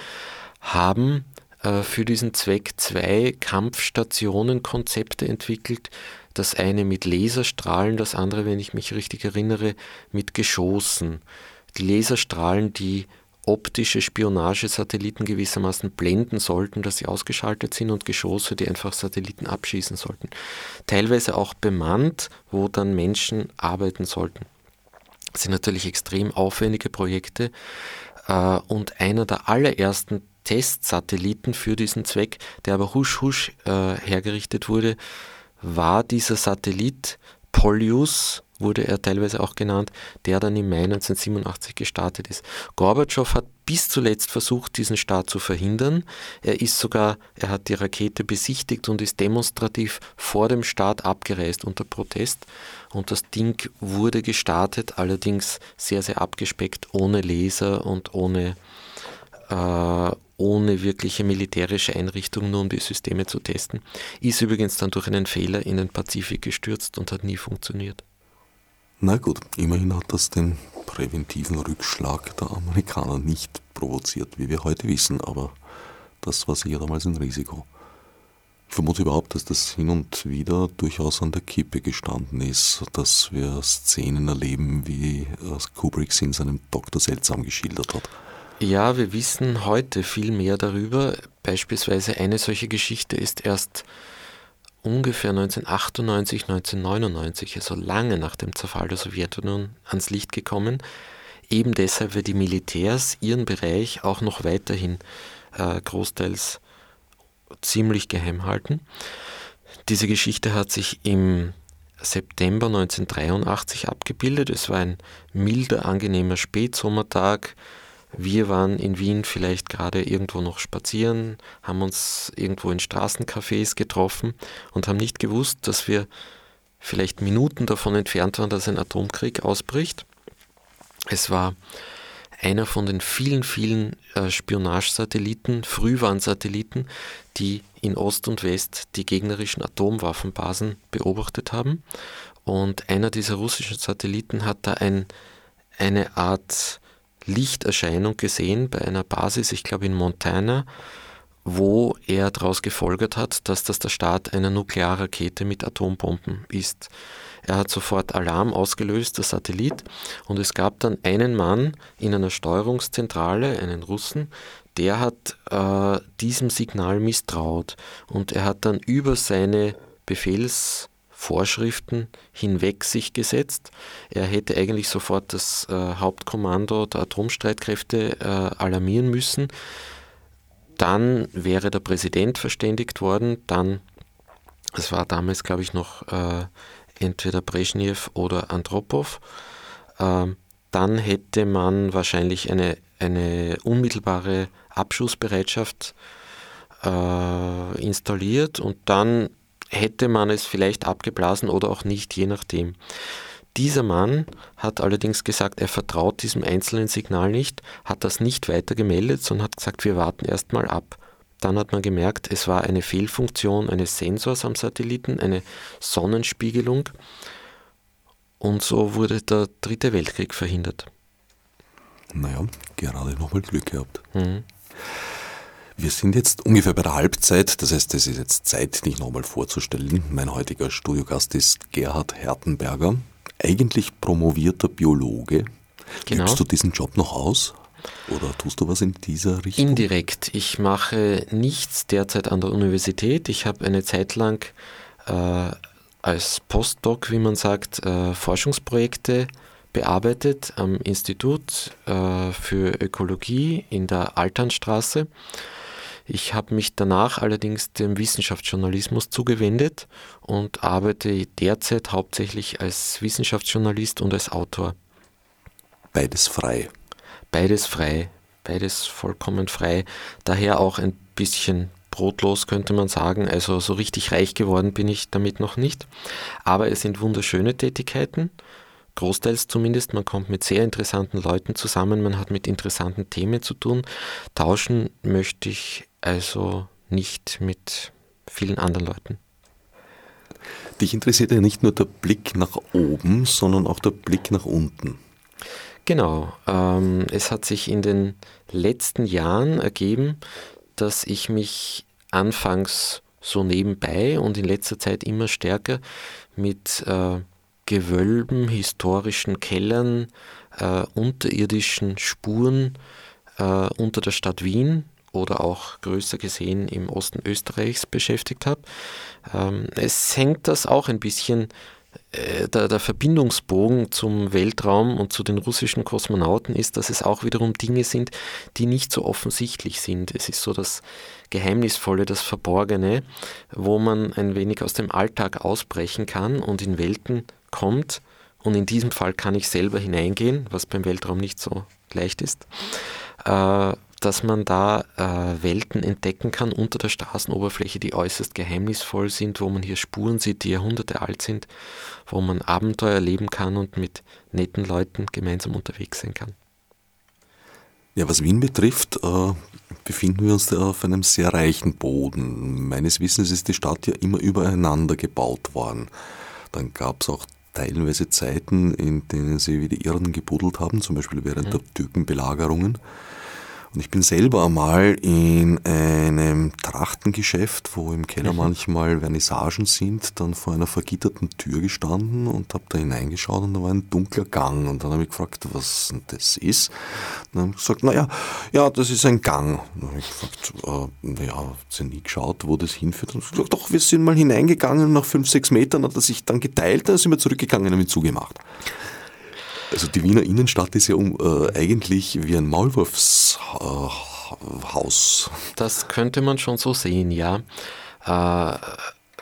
haben äh, für diesen Zweck zwei Kampfstationen-Konzepte entwickelt. Das eine mit Laserstrahlen, das andere, wenn ich mich richtig erinnere, mit Geschossen. Die Laserstrahlen, die optische Spionagesatelliten gewissermaßen blenden sollten, dass sie ausgeschaltet sind und Geschosse, die einfach Satelliten abschießen sollten. Teilweise auch bemannt, wo dann Menschen arbeiten sollten. Das sind natürlich extrem aufwendige Projekte. Äh, und einer der allerersten Testsatelliten für diesen Zweck, der aber husch husch äh, hergerichtet wurde, war dieser Satellit Polius wurde er teilweise auch genannt, der dann im Mai 1987 gestartet ist. Gorbatschow hat bis zuletzt versucht, diesen Start zu verhindern. Er ist sogar, er hat die Rakete besichtigt und ist demonstrativ vor dem Start abgereist unter Protest. Und das Ding wurde gestartet, allerdings sehr, sehr abgespeckt, ohne Laser und ohne, äh, ohne wirkliche militärische Einrichtung, nur um die Systeme zu testen. Ist übrigens dann durch einen Fehler in den Pazifik gestürzt und hat nie funktioniert. Na gut, immerhin hat das den präventiven Rückschlag der Amerikaner nicht provoziert, wie wir heute wissen, aber das war sicher damals ein Risiko. Ich vermute überhaupt, dass das hin und wieder durchaus an der Kippe gestanden ist, dass wir Szenen erleben, wie Kubrick sie in seinem Doktor seltsam geschildert hat. Ja, wir wissen heute viel mehr darüber. Beispielsweise eine solche Geschichte ist erst ungefähr 1998, 1999, also lange nach dem Zerfall der Sowjetunion, ans Licht gekommen. Eben deshalb, weil die Militärs ihren Bereich auch noch weiterhin äh, großteils ziemlich geheim halten. Diese Geschichte hat sich im September 1983 abgebildet. Es war ein milder, angenehmer Spätsommertag. Wir waren in Wien vielleicht gerade irgendwo noch spazieren, haben uns irgendwo in Straßencafés getroffen und haben nicht gewusst, dass wir vielleicht Minuten davon entfernt waren, dass ein Atomkrieg ausbricht. Es war einer von den vielen, vielen äh, Spionagesatelliten, Frühwarnsatelliten, die in Ost und West die gegnerischen Atomwaffenbasen beobachtet haben. Und einer dieser russischen Satelliten hat da ein, eine Art Lichterscheinung gesehen bei einer Basis, ich glaube in Montana, wo er daraus gefolgert hat, dass das der Start einer Nuklearrakete mit Atombomben ist. Er hat sofort Alarm ausgelöst, der Satellit, und es gab dann einen Mann in einer Steuerungszentrale, einen Russen, der hat äh, diesem Signal misstraut und er hat dann über seine Befehls Vorschriften hinweg sich gesetzt. Er hätte eigentlich sofort das äh, Hauptkommando der Atomstreitkräfte äh, alarmieren müssen. Dann wäre der Präsident verständigt worden. Dann, es war damals, glaube ich, noch äh, entweder Brezhnev oder Andropov. Ähm, dann hätte man wahrscheinlich eine, eine unmittelbare Abschussbereitschaft äh, installiert und dann hätte man es vielleicht abgeblasen oder auch nicht, je nachdem. Dieser Mann hat allerdings gesagt, er vertraut diesem einzelnen Signal nicht, hat das nicht weiter gemeldet, sondern hat gesagt, wir warten erstmal ab. Dann hat man gemerkt, es war eine Fehlfunktion eines Sensors am Satelliten, eine Sonnenspiegelung. Und so wurde der Dritte Weltkrieg verhindert. Naja, gerade nochmal Glück gehabt. Mhm. Wir sind jetzt ungefähr bei der Halbzeit, das heißt, es ist jetzt Zeit, dich nochmal vorzustellen. Mein heutiger Studiogast ist Gerhard Hertenberger, eigentlich promovierter Biologe. Genau. Übst du diesen Job noch aus? Oder tust du was in dieser Richtung? Indirekt. Ich mache nichts derzeit an der Universität. Ich habe eine Zeit lang äh, als Postdoc, wie man sagt, äh, Forschungsprojekte bearbeitet am Institut äh, für Ökologie in der Alternstraße ich habe mich danach allerdings dem Wissenschaftsjournalismus zugewendet und arbeite derzeit hauptsächlich als Wissenschaftsjournalist und als Autor. Beides frei. Beides frei, beides vollkommen frei. Daher auch ein bisschen brotlos könnte man sagen. Also so richtig reich geworden bin ich damit noch nicht. Aber es sind wunderschöne Tätigkeiten großteils zumindest. Man kommt mit sehr interessanten Leuten zusammen, man hat mit interessanten Themen zu tun. Tauschen möchte ich also nicht mit vielen anderen Leuten. Dich interessiert ja nicht nur der Blick nach oben, sondern auch der Blick nach unten. Genau. Ähm, es hat sich in den letzten Jahren ergeben, dass ich mich anfangs so nebenbei und in letzter Zeit immer stärker mit äh, Gewölben, historischen Kellern, äh, unterirdischen Spuren äh, unter der Stadt Wien oder auch größer gesehen im Osten Österreichs beschäftigt habe. Ähm, es hängt das auch ein bisschen äh, der, der, Verbindungsbogen zum Weltraum und zu den russischen Kosmonauten ist, dass es auch wiederum Dinge sind, die nicht so offensichtlich sind. Es ist so das Geheimnisvolle, das Verborgene, wo man ein wenig aus dem Alltag ausbrechen kann und in Welten kommt. Und in diesem Fall kann ich selber hineingehen, was beim Weltraum nicht so leicht ist. Äh, dass man da äh, Welten entdecken kann unter der Straßenoberfläche, die äußerst geheimnisvoll sind, wo man hier Spuren sieht, die Jahrhunderte alt sind, wo man Abenteuer erleben kann und mit netten Leuten gemeinsam unterwegs sein kann. Ja, was Wien betrifft, äh, befinden wir uns da auf einem sehr reichen Boden. Meines Wissens ist die Stadt ja immer übereinander gebaut worden. Dann gab es auch teilweise Zeiten, in denen sie wie die Irren gebuddelt haben, zum Beispiel während mhm. der Türkenbelagerungen. Und ich bin selber einmal in einem Trachtengeschäft, wo im Keller mhm. manchmal Vernissagen sind, dann vor einer vergitterten Tür gestanden und habe da hineingeschaut und da war ein dunkler Gang. Und dann habe ich gefragt, was das ist. Und dann habe ich gesagt, naja, ja, das ist ein Gang. Und dann habe ich gefragt, äh, naja, habt ihr nie geschaut, wo das hinführt? Und ich gesagt, doch, wir sind mal hineingegangen, nach fünf, sechs Metern hat er sich dann geteilt, dann sind wir zurückgegangen und haben ihn zugemacht. Also die Wiener Innenstadt ist ja um, äh, eigentlich wie ein Maulwurfshaus. Äh, das könnte man schon so sehen, ja. Äh,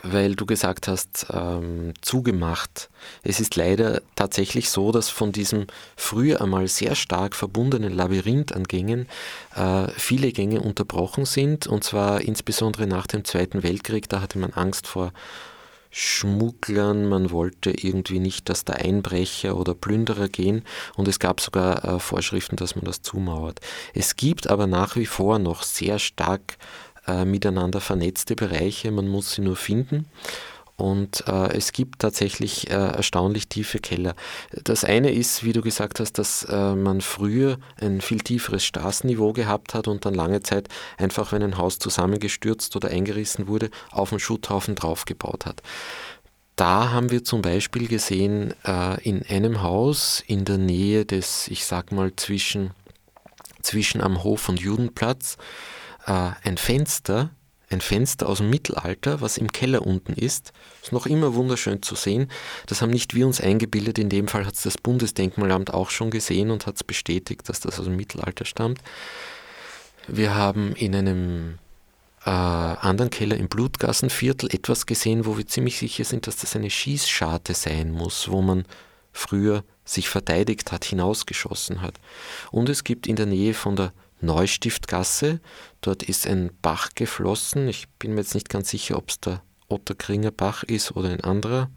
weil du gesagt hast, ähm, zugemacht. Es ist leider tatsächlich so, dass von diesem früher einmal sehr stark verbundenen Labyrinth an Gängen äh, viele Gänge unterbrochen sind. Und zwar insbesondere nach dem Zweiten Weltkrieg. Da hatte man Angst vor Schmugglern, man wollte irgendwie nicht, dass da Einbrecher oder Plünderer gehen. Und es gab sogar äh, Vorschriften, dass man das zumauert. Es gibt aber nach wie vor noch sehr stark äh, miteinander vernetzte Bereiche, man muss sie nur finden und äh, es gibt tatsächlich äh, erstaunlich tiefe Keller. Das eine ist, wie du gesagt hast, dass äh, man früher ein viel tieferes Straßenniveau gehabt hat und dann lange Zeit einfach, wenn ein Haus zusammengestürzt oder eingerissen wurde, auf einen Schutthaufen draufgebaut hat. Da haben wir zum Beispiel gesehen, äh, in einem Haus in der Nähe des, ich sag mal, zwischen, zwischen am Hof und Judenplatz, äh, ein Fenster, ein Fenster aus dem Mittelalter, was im Keller unten ist. Ist noch immer wunderschön zu sehen. Das haben nicht wir uns eingebildet. In dem Fall hat es das Bundesdenkmalamt auch schon gesehen und hat es bestätigt, dass das aus dem Mittelalter stammt. Wir haben in einem äh, anderen Keller im Blutgassenviertel etwas gesehen, wo wir ziemlich sicher sind, dass das eine Schießscharte sein muss, wo man früher sich verteidigt hat, hinausgeschossen hat. Und es gibt in der Nähe von der Neustiftgasse. Dort ist ein Bach geflossen. Ich bin mir jetzt nicht ganz sicher, ob es der Otterkringer Bach ist oder ein anderer,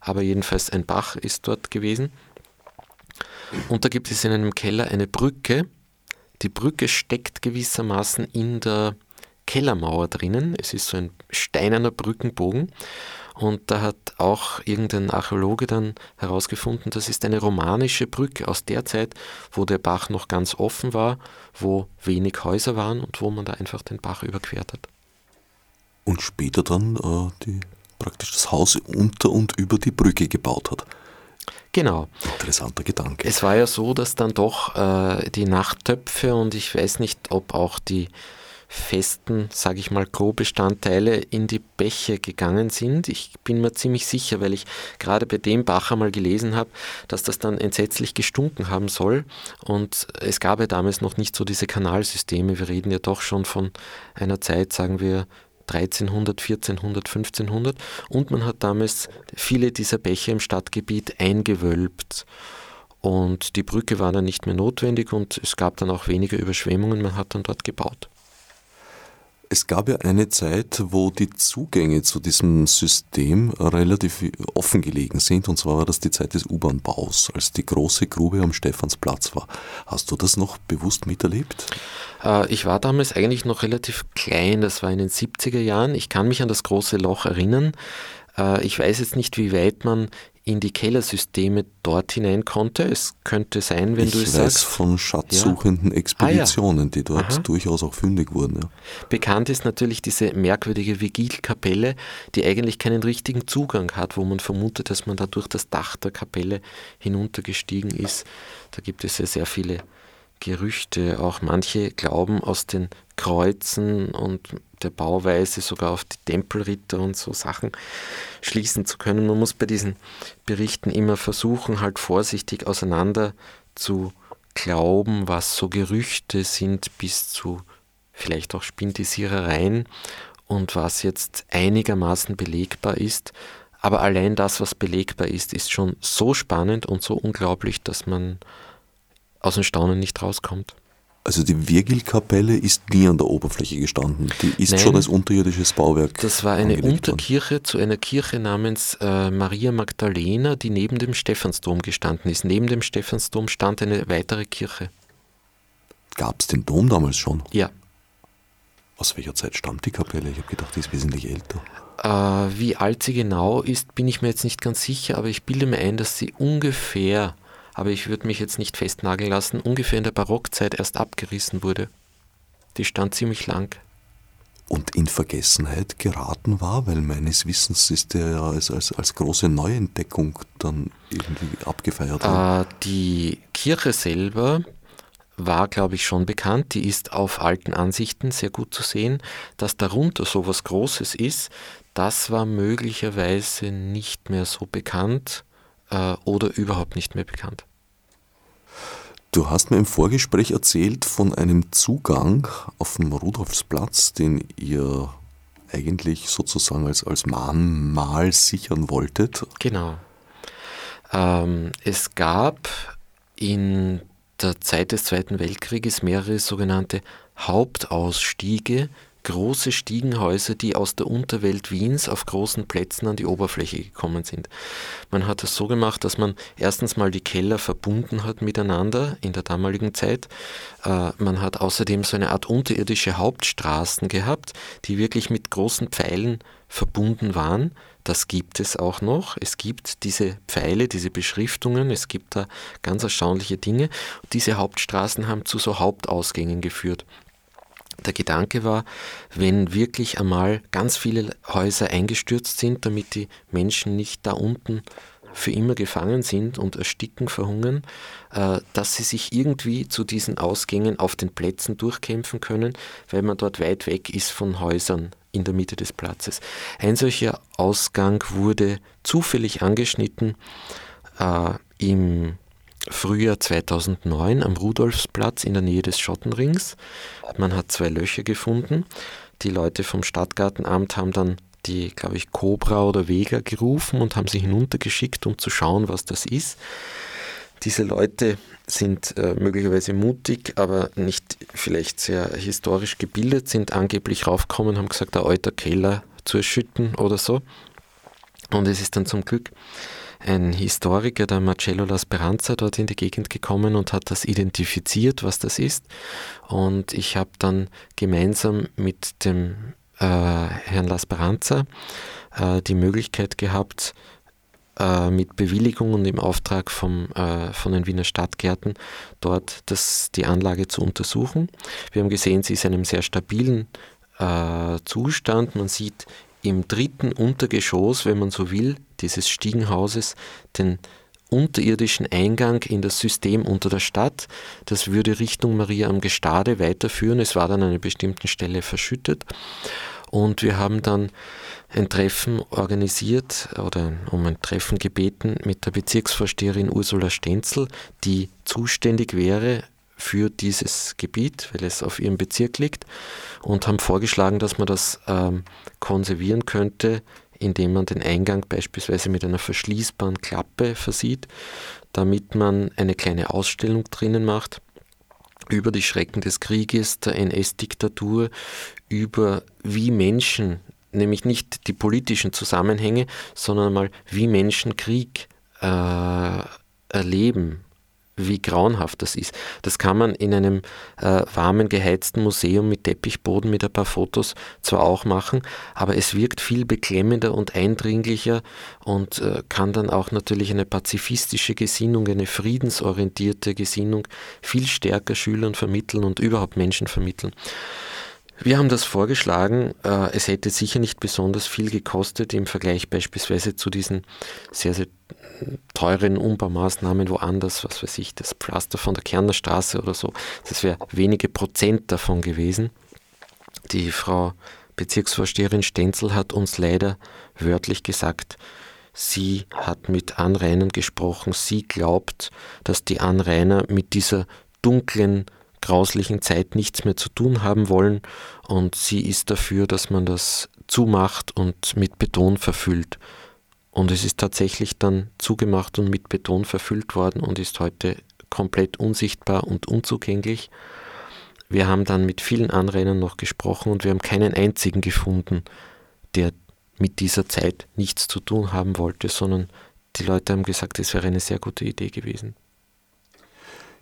aber jedenfalls ein Bach ist dort gewesen. Und da gibt es in einem Keller eine Brücke. Die Brücke steckt gewissermaßen in der Kellermauer drinnen. Es ist so ein steinerner Brückenbogen und da hat auch irgendein Archäologe dann herausgefunden, das ist eine romanische Brücke aus der Zeit, wo der Bach noch ganz offen war, wo wenig Häuser waren und wo man da einfach den Bach überquert hat. Und später dann äh, die, praktisch das Haus unter und über die Brücke gebaut hat. Genau. Interessanter Gedanke. Es war ja so, dass dann doch äh, die Nachttöpfe und ich weiß nicht, ob auch die festen, sage ich mal, Co-Bestandteile in die Bäche gegangen sind. Ich bin mir ziemlich sicher, weil ich gerade bei dem Bach einmal gelesen habe, dass das dann entsetzlich gestunken haben soll. Und es gab ja damals noch nicht so diese Kanalsysteme. Wir reden ja doch schon von einer Zeit, sagen wir, 1300, 1400, 1500 und man hat damals viele dieser Bäche im Stadtgebiet eingewölbt. Und die Brücke war dann nicht mehr notwendig und es gab dann auch weniger Überschwemmungen, man hat dann dort gebaut. Es gab ja eine Zeit, wo die Zugänge zu diesem System relativ offen gelegen sind, und zwar war das die Zeit des U-Bahn-Baus, als die große Grube am Stephansplatz war. Hast du das noch bewusst miterlebt? Äh, ich war damals eigentlich noch relativ klein, das war in den 70er Jahren. Ich kann mich an das große Loch erinnern. Äh, ich weiß jetzt nicht, wie weit man in die Kellersysteme dort hinein konnte. Es könnte sein, wenn ich du es sagst. Weiß von schatzsuchenden ja. Expeditionen, ah, ja. die dort Aha. durchaus auch fündig wurden. Ja. Bekannt ist natürlich diese merkwürdige Vigilkapelle, die eigentlich keinen richtigen Zugang hat, wo man vermutet, dass man da durch das Dach der Kapelle hinuntergestiegen ist. Da gibt es ja sehr viele Gerüchte. Auch manche glauben aus den Kreuzen und der Bauweise sogar auf die Tempelritter und so Sachen schließen zu können. Man muss bei diesen Berichten immer versuchen, halt vorsichtig auseinander zu glauben, was so Gerüchte sind, bis zu vielleicht auch Spintisierereien und was jetzt einigermaßen belegbar ist. Aber allein das, was belegbar ist, ist schon so spannend und so unglaublich, dass man aus dem Staunen nicht rauskommt. Also die Virgilkapelle ist nie an der Oberfläche gestanden. Die ist Nein, schon als unterirdisches Bauwerk. Das war eine Unterkirche worden. zu einer Kirche namens äh, Maria Magdalena, die neben dem Stephansdom gestanden ist. Neben dem Stephansdom stand eine weitere Kirche. Gab es den Dom damals schon? Ja. Aus welcher Zeit stammt die Kapelle? Ich habe gedacht, die ist wesentlich älter. Äh, wie alt sie genau ist, bin ich mir jetzt nicht ganz sicher, aber ich bilde mir ein, dass sie ungefähr aber ich würde mich jetzt nicht festnageln lassen, ungefähr in der Barockzeit erst abgerissen wurde. Die stand ziemlich lang. Und in Vergessenheit geraten war, weil meines Wissens ist der ja als, als, als große Neuentdeckung dann irgendwie abgefeiert worden. Äh, die Kirche selber war, glaube ich, schon bekannt. Die ist auf alten Ansichten sehr gut zu sehen. Dass darunter so was Großes ist, das war möglicherweise nicht mehr so bekannt äh, oder überhaupt nicht mehr bekannt. Du hast mir im Vorgespräch erzählt von einem Zugang auf dem Rudolfsplatz, den ihr eigentlich sozusagen als, als Mahnmal sichern wolltet. Genau. Ähm, es gab in der Zeit des Zweiten Weltkrieges mehrere sogenannte Hauptausstiege große Stiegenhäuser, die aus der Unterwelt Wiens auf großen Plätzen an die Oberfläche gekommen sind. Man hat es so gemacht, dass man erstens mal die Keller verbunden hat miteinander in der damaligen Zeit. Äh, man hat außerdem so eine Art unterirdische Hauptstraßen gehabt, die wirklich mit großen Pfeilen verbunden waren. Das gibt es auch noch. Es gibt diese Pfeile, diese Beschriftungen, es gibt da ganz erstaunliche Dinge. diese Hauptstraßen haben zu so Hauptausgängen geführt. Der Gedanke war, wenn wirklich einmal ganz viele Häuser eingestürzt sind, damit die Menschen nicht da unten für immer gefangen sind und ersticken, verhungern, äh, dass sie sich irgendwie zu diesen Ausgängen auf den Plätzen durchkämpfen können, weil man dort weit weg ist von Häusern in der Mitte des Platzes. Ein solcher Ausgang wurde zufällig angeschnitten äh, im Frühjahr 2009 am Rudolfsplatz in der Nähe des Schottenrings. Man hat zwei Löcher gefunden. Die Leute vom Stadtgartenamt haben dann die, glaube ich, Cobra oder Vega gerufen und haben sie hinuntergeschickt, um zu schauen, was das ist. Diese Leute sind äh, möglicherweise mutig, aber nicht vielleicht sehr historisch gebildet, sind angeblich raufgekommen, haben gesagt, der alter Keller zu erschütten oder so. Und es ist dann zum Glück ein Historiker, der Marcello La Speranza, dort in die Gegend gekommen und hat das identifiziert, was das ist. Und ich habe dann gemeinsam mit dem äh, Herrn La Speranza äh, die Möglichkeit gehabt, äh, mit Bewilligung und im Auftrag vom, äh, von den Wiener Stadtgärten dort das, die Anlage zu untersuchen. Wir haben gesehen, sie ist in einem sehr stabilen äh, Zustand. Man sieht im dritten Untergeschoss, wenn man so will, dieses Stiegenhauses den unterirdischen Eingang in das System unter der Stadt. Das würde Richtung Maria am Gestade weiterführen. Es war dann an einer bestimmten Stelle verschüttet. Und wir haben dann ein Treffen organisiert oder um ein Treffen gebeten mit der Bezirksvorsteherin Ursula Stenzel, die zuständig wäre für dieses Gebiet, weil es auf ihrem Bezirk liegt, und haben vorgeschlagen, dass man das ähm, konservieren könnte, indem man den Eingang beispielsweise mit einer verschließbaren Klappe versieht, damit man eine kleine Ausstellung drinnen macht über die Schrecken des Krieges, der NS-Diktatur, über wie Menschen, nämlich nicht die politischen Zusammenhänge, sondern mal wie Menschen Krieg äh, erleben wie grauenhaft das ist. Das kann man in einem äh, warmen, geheizten Museum mit Teppichboden mit ein paar Fotos zwar auch machen, aber es wirkt viel beklemmender und eindringlicher und äh, kann dann auch natürlich eine pazifistische Gesinnung, eine friedensorientierte Gesinnung viel stärker Schülern vermitteln und überhaupt Menschen vermitteln. Wir haben das vorgeschlagen. Äh, es hätte sicher nicht besonders viel gekostet im Vergleich beispielsweise zu diesen sehr, sehr teuren Umbaumaßnahmen woanders, was weiß ich, das Pflaster von der Kerner Straße oder so. Das wäre wenige Prozent davon gewesen. Die Frau Bezirksvorsteherin Stenzel hat uns leider wörtlich gesagt, sie hat mit Anrainern gesprochen. Sie glaubt, dass die Anrainer mit dieser dunklen grauslichen Zeit nichts mehr zu tun haben wollen und sie ist dafür, dass man das zumacht und mit Beton verfüllt. Und es ist tatsächlich dann zugemacht und mit Beton verfüllt worden und ist heute komplett unsichtbar und unzugänglich. Wir haben dann mit vielen Anrainern noch gesprochen und wir haben keinen einzigen gefunden, der mit dieser Zeit nichts zu tun haben wollte, sondern die Leute haben gesagt, es wäre eine sehr gute Idee gewesen.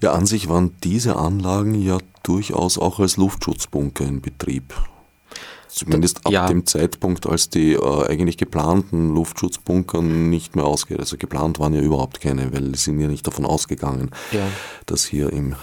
Ja, an sich waren diese Anlagen ja durchaus auch als Luftschutzbunker in Betrieb. Zumindest ab ja. dem Zeitpunkt, als die äh, eigentlich geplanten Luftschutzbunker nicht mehr ausgehen. Also geplant waren ja überhaupt keine, weil sie sind ja nicht davon ausgegangen, ja. dass hier im äh,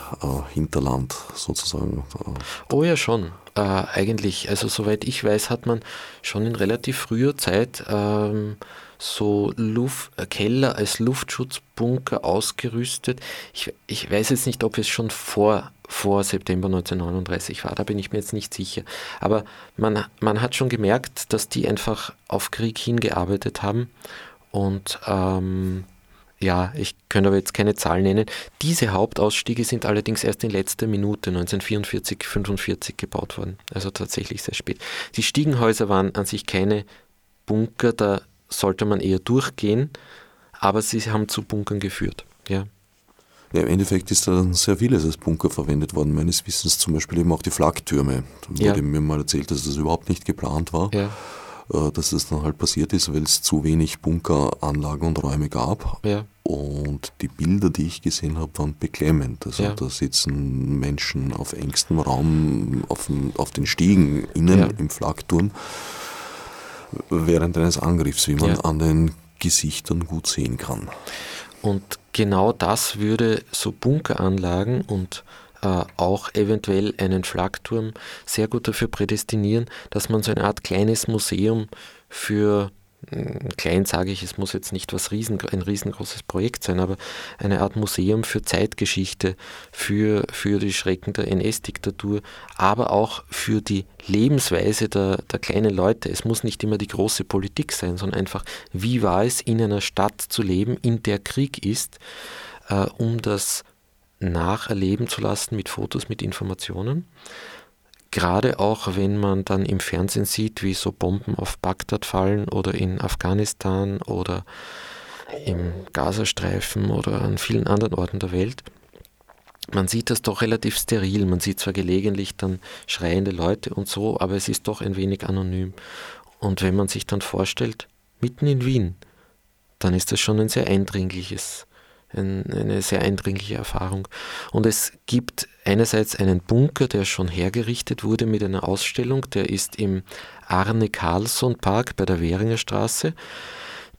Hinterland sozusagen. Äh, oh ja, schon. Äh, eigentlich, also soweit ich weiß, hat man schon in relativ früher Zeit ähm, so Luft, äh, Keller als Luftschutzbunker ausgerüstet. Ich, ich weiß jetzt nicht, ob es schon vor, vor September 1939 war, da bin ich mir jetzt nicht sicher. Aber man, man hat schon gemerkt, dass die einfach auf Krieg hingearbeitet haben und ähm, ja, ich könnte aber jetzt keine Zahlen nennen. Diese Hauptausstiege sind allerdings erst in letzter Minute 1944, 1945 gebaut worden. Also tatsächlich sehr spät. Die Stiegenhäuser waren an sich keine Bunker, da sollte man eher durchgehen, aber sie haben zu Bunkern geführt. Ja. Ja, Im Endeffekt ist da sehr vieles als Bunker verwendet worden. Meines Wissens zum Beispiel eben auch die Flaktürme. Da wurde ja. mir mal erzählt, dass das überhaupt nicht geplant war. Ja. Äh, dass das dann halt passiert ist, weil es zu wenig Bunkeranlagen und Räume gab. Ja. Und die Bilder, die ich gesehen habe, waren beklemmend. Also ja. da sitzen Menschen auf engstem Raum auf, auf den Stiegen innen ja. im Flakturm während eines Angriffs, wie man an den Gesichtern gut sehen kann. Und genau das würde so Bunkeranlagen und auch eventuell einen Flakturm sehr gut dafür prädestinieren, dass man so eine Art kleines Museum für klein sage ich, es muss jetzt nicht was riesen, ein riesengroßes Projekt sein, aber eine Art Museum für Zeitgeschichte, für, für die Schrecken der NS-Diktatur, aber auch für die Lebensweise der, der kleinen Leute. Es muss nicht immer die große Politik sein, sondern einfach, wie war es in einer Stadt zu leben, in der Krieg ist, äh, um das nacherleben zu lassen mit Fotos, mit Informationen gerade auch wenn man dann im Fernsehen sieht, wie so Bomben auf Bagdad fallen oder in Afghanistan oder im Gazastreifen oder an vielen anderen Orten der Welt. Man sieht das doch relativ steril. Man sieht zwar gelegentlich dann schreiende Leute und so, aber es ist doch ein wenig anonym. Und wenn man sich dann vorstellt, mitten in Wien, dann ist das schon ein sehr eindringliches ein, eine sehr eindringliche Erfahrung. Und es gibt einerseits einen Bunker, der schon hergerichtet wurde mit einer Ausstellung, der ist im Arne Carlsson Park bei der Währinger Straße.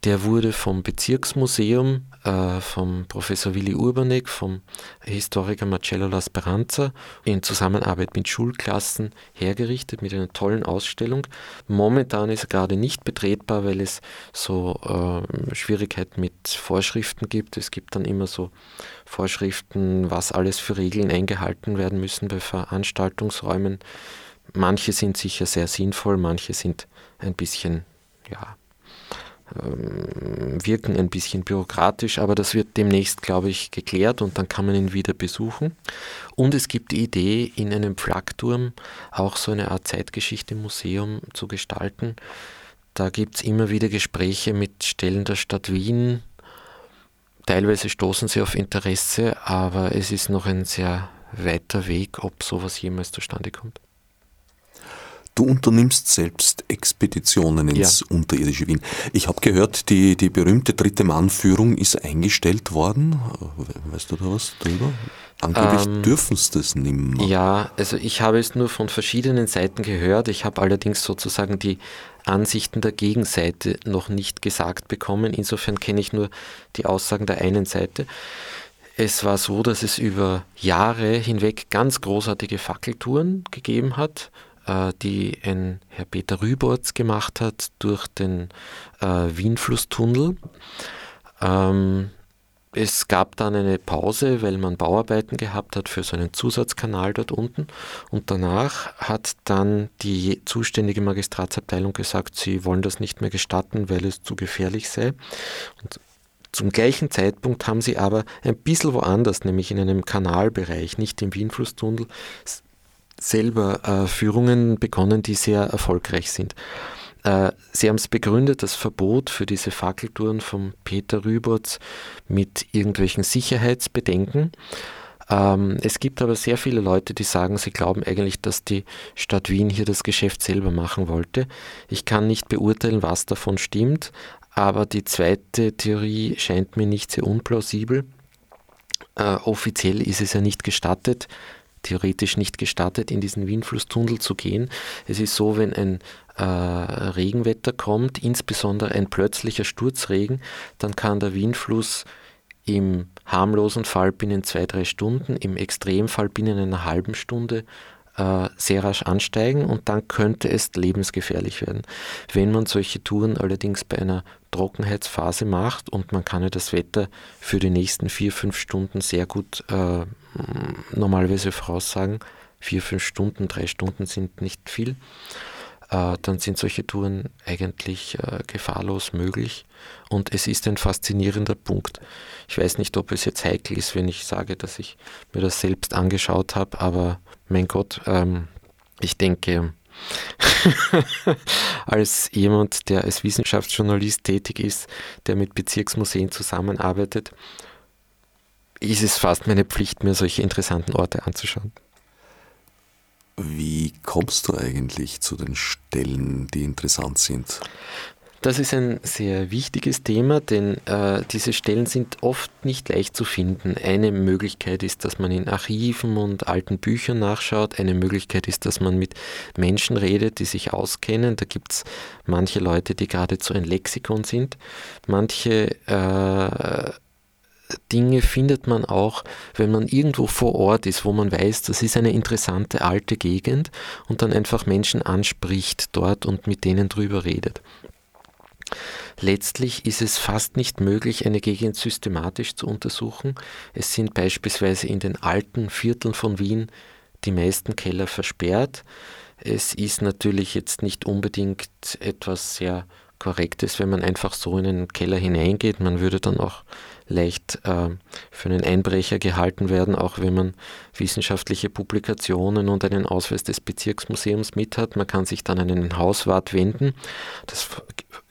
Der wurde vom Bezirksmuseum, äh, vom Professor Willi Urbanek, vom Historiker Marcello La Speranza in Zusammenarbeit mit Schulklassen hergerichtet mit einer tollen Ausstellung. Momentan ist er gerade nicht betretbar, weil es so äh, Schwierigkeiten mit Vorschriften gibt. Es gibt dann immer so Vorschriften, was alles für Regeln eingehalten werden müssen bei Veranstaltungsräumen. Manche sind sicher sehr sinnvoll, manche sind ein bisschen ja, wirken ein bisschen bürokratisch, aber das wird demnächst, glaube ich, geklärt und dann kann man ihn wieder besuchen. Und es gibt die Idee, in einem Flakturm auch so eine Art Zeitgeschichte-Museum zu gestalten. Da gibt es immer wieder Gespräche mit Stellen der Stadt Wien. Teilweise stoßen sie auf Interesse, aber es ist noch ein sehr weiter Weg, ob sowas jemals zustande kommt. Du unternimmst selbst Expeditionen ins ja. unterirdische Wien. Ich habe gehört, die, die berühmte dritte Mannführung ist eingestellt worden. Weißt du da was drüber? Angeblich ähm, dürfen es das nicht mehr. Ja, also ich habe es nur von verschiedenen Seiten gehört. Ich habe allerdings sozusagen die Ansichten der Gegenseite noch nicht gesagt bekommen. Insofern kenne ich nur die Aussagen der einen Seite. Es war so, dass es über Jahre hinweg ganz großartige Fackeltouren gegeben hat die ein Herr Peter Rüborz gemacht hat durch den äh, Wienflusstunnel. Ähm, es gab dann eine Pause, weil man Bauarbeiten gehabt hat für so einen Zusatzkanal dort unten. Und danach hat dann die zuständige Magistratsabteilung gesagt, sie wollen das nicht mehr gestatten, weil es zu gefährlich sei. Und zum gleichen Zeitpunkt haben sie aber ein bisschen woanders, nämlich in einem Kanalbereich, nicht im Wienflusstunnel, selber äh, Führungen begonnen, die sehr erfolgreich sind. Äh, sie haben es begründet, das Verbot für diese Fackeltouren von Peter Rüberts mit irgendwelchen Sicherheitsbedenken. Ähm, es gibt aber sehr viele Leute, die sagen, sie glauben eigentlich, dass die Stadt Wien hier das Geschäft selber machen wollte. Ich kann nicht beurteilen, was davon stimmt, aber die zweite Theorie scheint mir nicht sehr unplausibel. Äh, offiziell ist es ja nicht gestattet, theoretisch nicht gestattet, in diesen Wienflusstunnel zu gehen. Es ist so, wenn ein äh, Regenwetter kommt, insbesondere ein plötzlicher Sturzregen, dann kann der Wienfluss im harmlosen Fall binnen zwei, drei Stunden, im Extremfall binnen einer halben Stunde äh, sehr rasch ansteigen und dann könnte es lebensgefährlich werden. Wenn man solche Touren allerdings bei einer Trockenheitsphase macht und man kann ja das Wetter für die nächsten vier, fünf Stunden sehr gut äh, normalerweise voraussagen, vier, fünf Stunden, drei Stunden sind nicht viel, äh, dann sind solche Touren eigentlich äh, gefahrlos möglich. Und es ist ein faszinierender Punkt. Ich weiß nicht, ob es jetzt heikel ist, wenn ich sage, dass ich mir das selbst angeschaut habe, aber mein Gott, ähm, ich denke, als jemand, der als Wissenschaftsjournalist tätig ist, der mit Bezirksmuseen zusammenarbeitet, ist es fast meine Pflicht, mir solche interessanten Orte anzuschauen. Wie kommst du eigentlich zu den Stellen, die interessant sind? Das ist ein sehr wichtiges Thema, denn äh, diese Stellen sind oft nicht leicht zu finden. Eine Möglichkeit ist, dass man in Archiven und alten Büchern nachschaut. Eine Möglichkeit ist, dass man mit Menschen redet, die sich auskennen. Da gibt es manche Leute, die geradezu ein Lexikon sind. Manche äh, Dinge findet man auch, wenn man irgendwo vor Ort ist, wo man weiß, das ist eine interessante alte Gegend und dann einfach Menschen anspricht dort und mit denen drüber redet. Letztlich ist es fast nicht möglich, eine Gegend systematisch zu untersuchen. Es sind beispielsweise in den alten Vierteln von Wien die meisten Keller versperrt. Es ist natürlich jetzt nicht unbedingt etwas sehr Korrektes, wenn man einfach so in einen Keller hineingeht. Man würde dann auch leicht äh, für einen Einbrecher gehalten werden, auch wenn man wissenschaftliche Publikationen und einen Ausweis des Bezirksmuseums mit hat. Man kann sich dann an einen Hauswart wenden. Das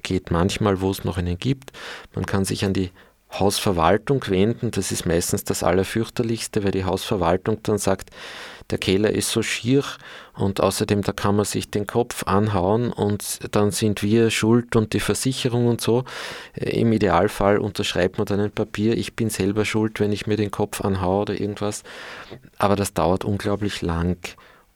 geht manchmal, wo es noch einen gibt. Man kann sich an die Hausverwaltung wenden. Das ist meistens das Allerfürchterlichste, weil die Hausverwaltung dann sagt, der Keller ist so schier und außerdem da kann man sich den Kopf anhauen und dann sind wir schuld und die Versicherung und so. Äh, Im Idealfall unterschreibt man dann ein Papier, ich bin selber schuld, wenn ich mir den Kopf anhaue oder irgendwas. Aber das dauert unglaublich lang.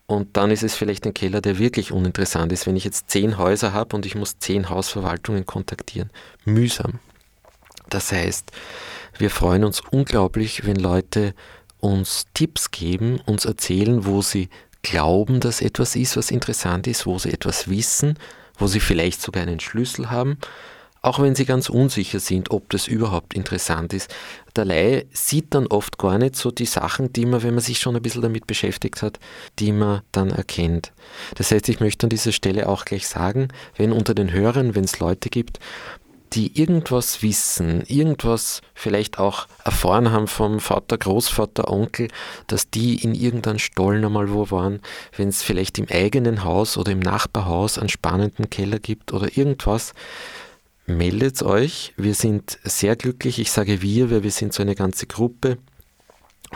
Und dann ist es vielleicht ein Keller, der wirklich uninteressant ist, wenn ich jetzt zehn Häuser habe und ich muss zehn Hausverwaltungen kontaktieren. Mühsam. Das heißt, wir freuen uns unglaublich, wenn Leute uns Tipps geben, uns erzählen, wo sie glauben, dass etwas ist, was interessant ist, wo sie etwas wissen, wo sie vielleicht sogar einen Schlüssel haben, auch wenn sie ganz unsicher sind, ob das überhaupt interessant ist. Der Laie sieht dann oft gar nicht so die Sachen, die man, wenn man sich schon ein bisschen damit beschäftigt hat, die man dann erkennt. Das heißt, ich möchte an dieser Stelle auch gleich sagen, wenn unter den Hörern, wenn es Leute gibt, die irgendwas wissen, irgendwas vielleicht auch erfahren haben vom Vater, Großvater, Onkel, dass die in irgendeinem Stollen einmal wo waren, wenn es vielleicht im eigenen Haus oder im Nachbarhaus einen spannenden Keller gibt oder irgendwas, meldet euch. Wir sind sehr glücklich. Ich sage wir, weil wir sind so eine ganze Gruppe,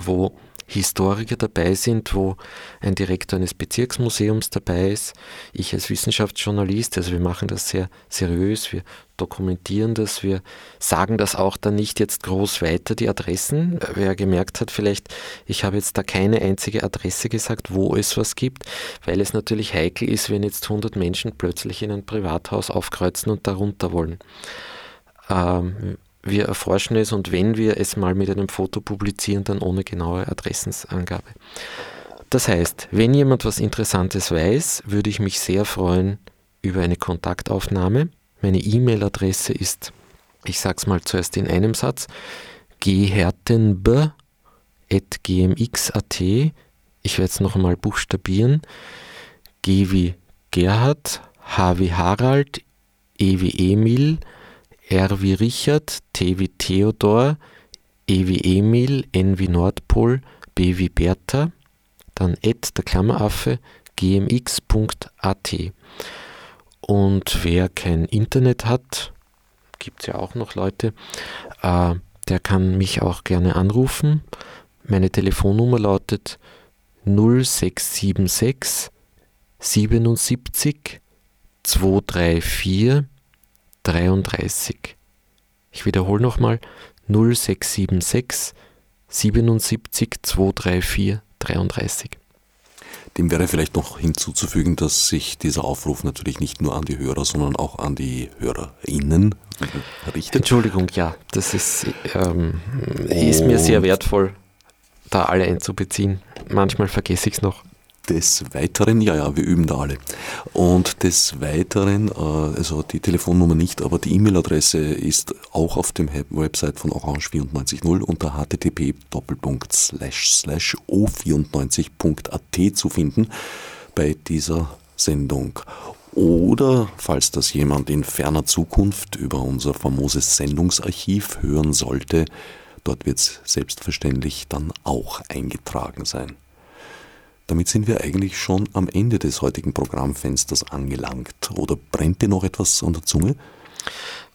wo Historiker dabei sind, wo ein Direktor eines Bezirksmuseums dabei ist, ich als Wissenschaftsjournalist, also wir machen das sehr seriös, wir dokumentieren das, wir sagen das auch dann nicht jetzt groß weiter, die Adressen. Wer gemerkt hat, vielleicht, ich habe jetzt da keine einzige Adresse gesagt, wo es was gibt, weil es natürlich heikel ist, wenn jetzt 100 Menschen plötzlich in ein Privathaus aufkreuzen und darunter wollen. Ähm, wir erforschen es und wenn wir es mal mit einem Foto publizieren, dann ohne genaue Adressenangabe. Das heißt, wenn jemand was Interessantes weiß, würde ich mich sehr freuen über eine Kontaktaufnahme. Meine E-Mail-Adresse ist, ich sage es mal zuerst in einem Satz, ghertenb.gmx.at. Ich werde es noch einmal buchstabieren. G wie Gerhard, H wie Harald, E wie Emil, R wie Richard, T wie Theodor, E wie Emil, N wie Nordpol, B wie Bertha, dann at der Klammeraffe gmx.at. Und wer kein Internet hat, gibt es ja auch noch Leute, äh, der kann mich auch gerne anrufen. Meine Telefonnummer lautet 0676 77 234 33. Ich wiederhole nochmal 0676 77 234 33. Dem wäre vielleicht noch hinzuzufügen, dass sich dieser Aufruf natürlich nicht nur an die Hörer, sondern auch an die HörerInnen richtet. Entschuldigung, ja, das ist, ähm, ist mir sehr wertvoll, da alle einzubeziehen. Manchmal vergesse ich es noch. Des Weiteren, ja, ja, wir üben da alle. Und des Weiteren, äh, also die Telefonnummer nicht, aber die E-Mail-Adresse ist auch auf dem Website von Orange 94.0 unter http o94.at zu finden bei dieser Sendung. Oder, falls das jemand in ferner Zukunft über unser famoses Sendungsarchiv hören sollte, dort wird es selbstverständlich dann auch eingetragen sein. Damit sind wir eigentlich schon am Ende des heutigen Programmfensters angelangt. Oder brennt dir noch etwas an der Zunge?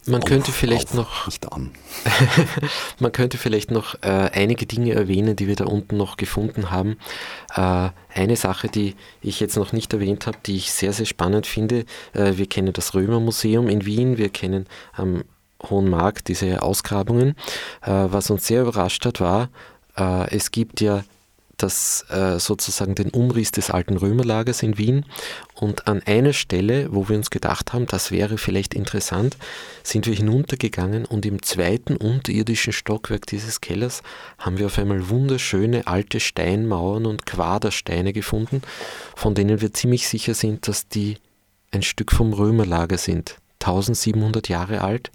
Man auf, könnte vielleicht noch nicht an. man könnte vielleicht noch äh, einige Dinge erwähnen, die wir da unten noch gefunden haben. Äh, eine Sache, die ich jetzt noch nicht erwähnt habe, die ich sehr, sehr spannend finde. Äh, wir kennen das Römermuseum in Wien, wir kennen am Hohen Markt diese Ausgrabungen. Äh, was uns sehr überrascht hat, war, äh, es gibt ja das äh, sozusagen den Umriss des alten Römerlagers in Wien. Und an einer Stelle, wo wir uns gedacht haben, das wäre vielleicht interessant, sind wir hinuntergegangen und im zweiten unterirdischen Stockwerk dieses Kellers haben wir auf einmal wunderschöne alte Steinmauern und Quadersteine gefunden, von denen wir ziemlich sicher sind, dass die ein Stück vom Römerlager sind. 1700 Jahre alt.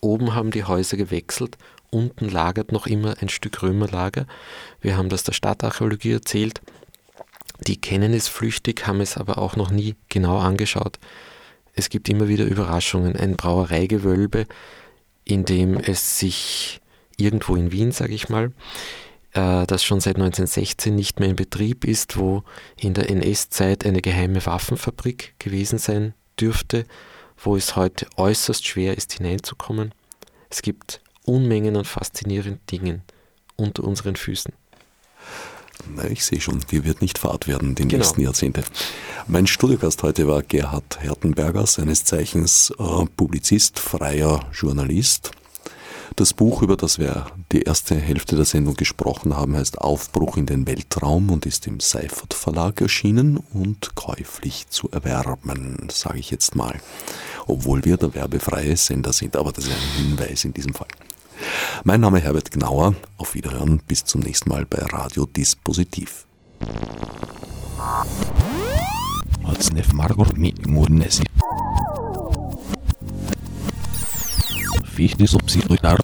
Oben haben die Häuser gewechselt unten lagert noch immer ein Stück Römerlager. Wir haben das der Stadtarchäologie erzählt. Die kennen es flüchtig, haben es aber auch noch nie genau angeschaut. Es gibt immer wieder Überraschungen. Ein Brauereigewölbe, in dem es sich irgendwo in Wien, sage ich mal, äh, das schon seit 1916 nicht mehr in Betrieb ist, wo in der NS-Zeit eine geheime Waffenfabrik gewesen sein dürfte, wo es heute äußerst schwer ist hineinzukommen. Es gibt Unmengen an faszinierenden Dingen unter unseren Füßen. Na, ich sehe schon, dir wird nicht fad werden die genau. nächsten Jahrzehnte. Mein Studiogast heute war Gerhard Hertenberger, seines Zeichens äh, Publizist, freier Journalist. Das Buch, über das wir die erste Hälfte der Sendung gesprochen haben, heißt Aufbruch in den Weltraum und ist im Seifert Verlag erschienen und käuflich zu erwerben, sage ich jetzt mal. Obwohl wir der werbefreie Sender sind, aber das ist ein Hinweis in diesem Fall. Mein Name ist Herbert Gnauer. Auf Wiederhören. Bis zum nächsten Mal bei Radio Dispositiv. Fichte subsidiar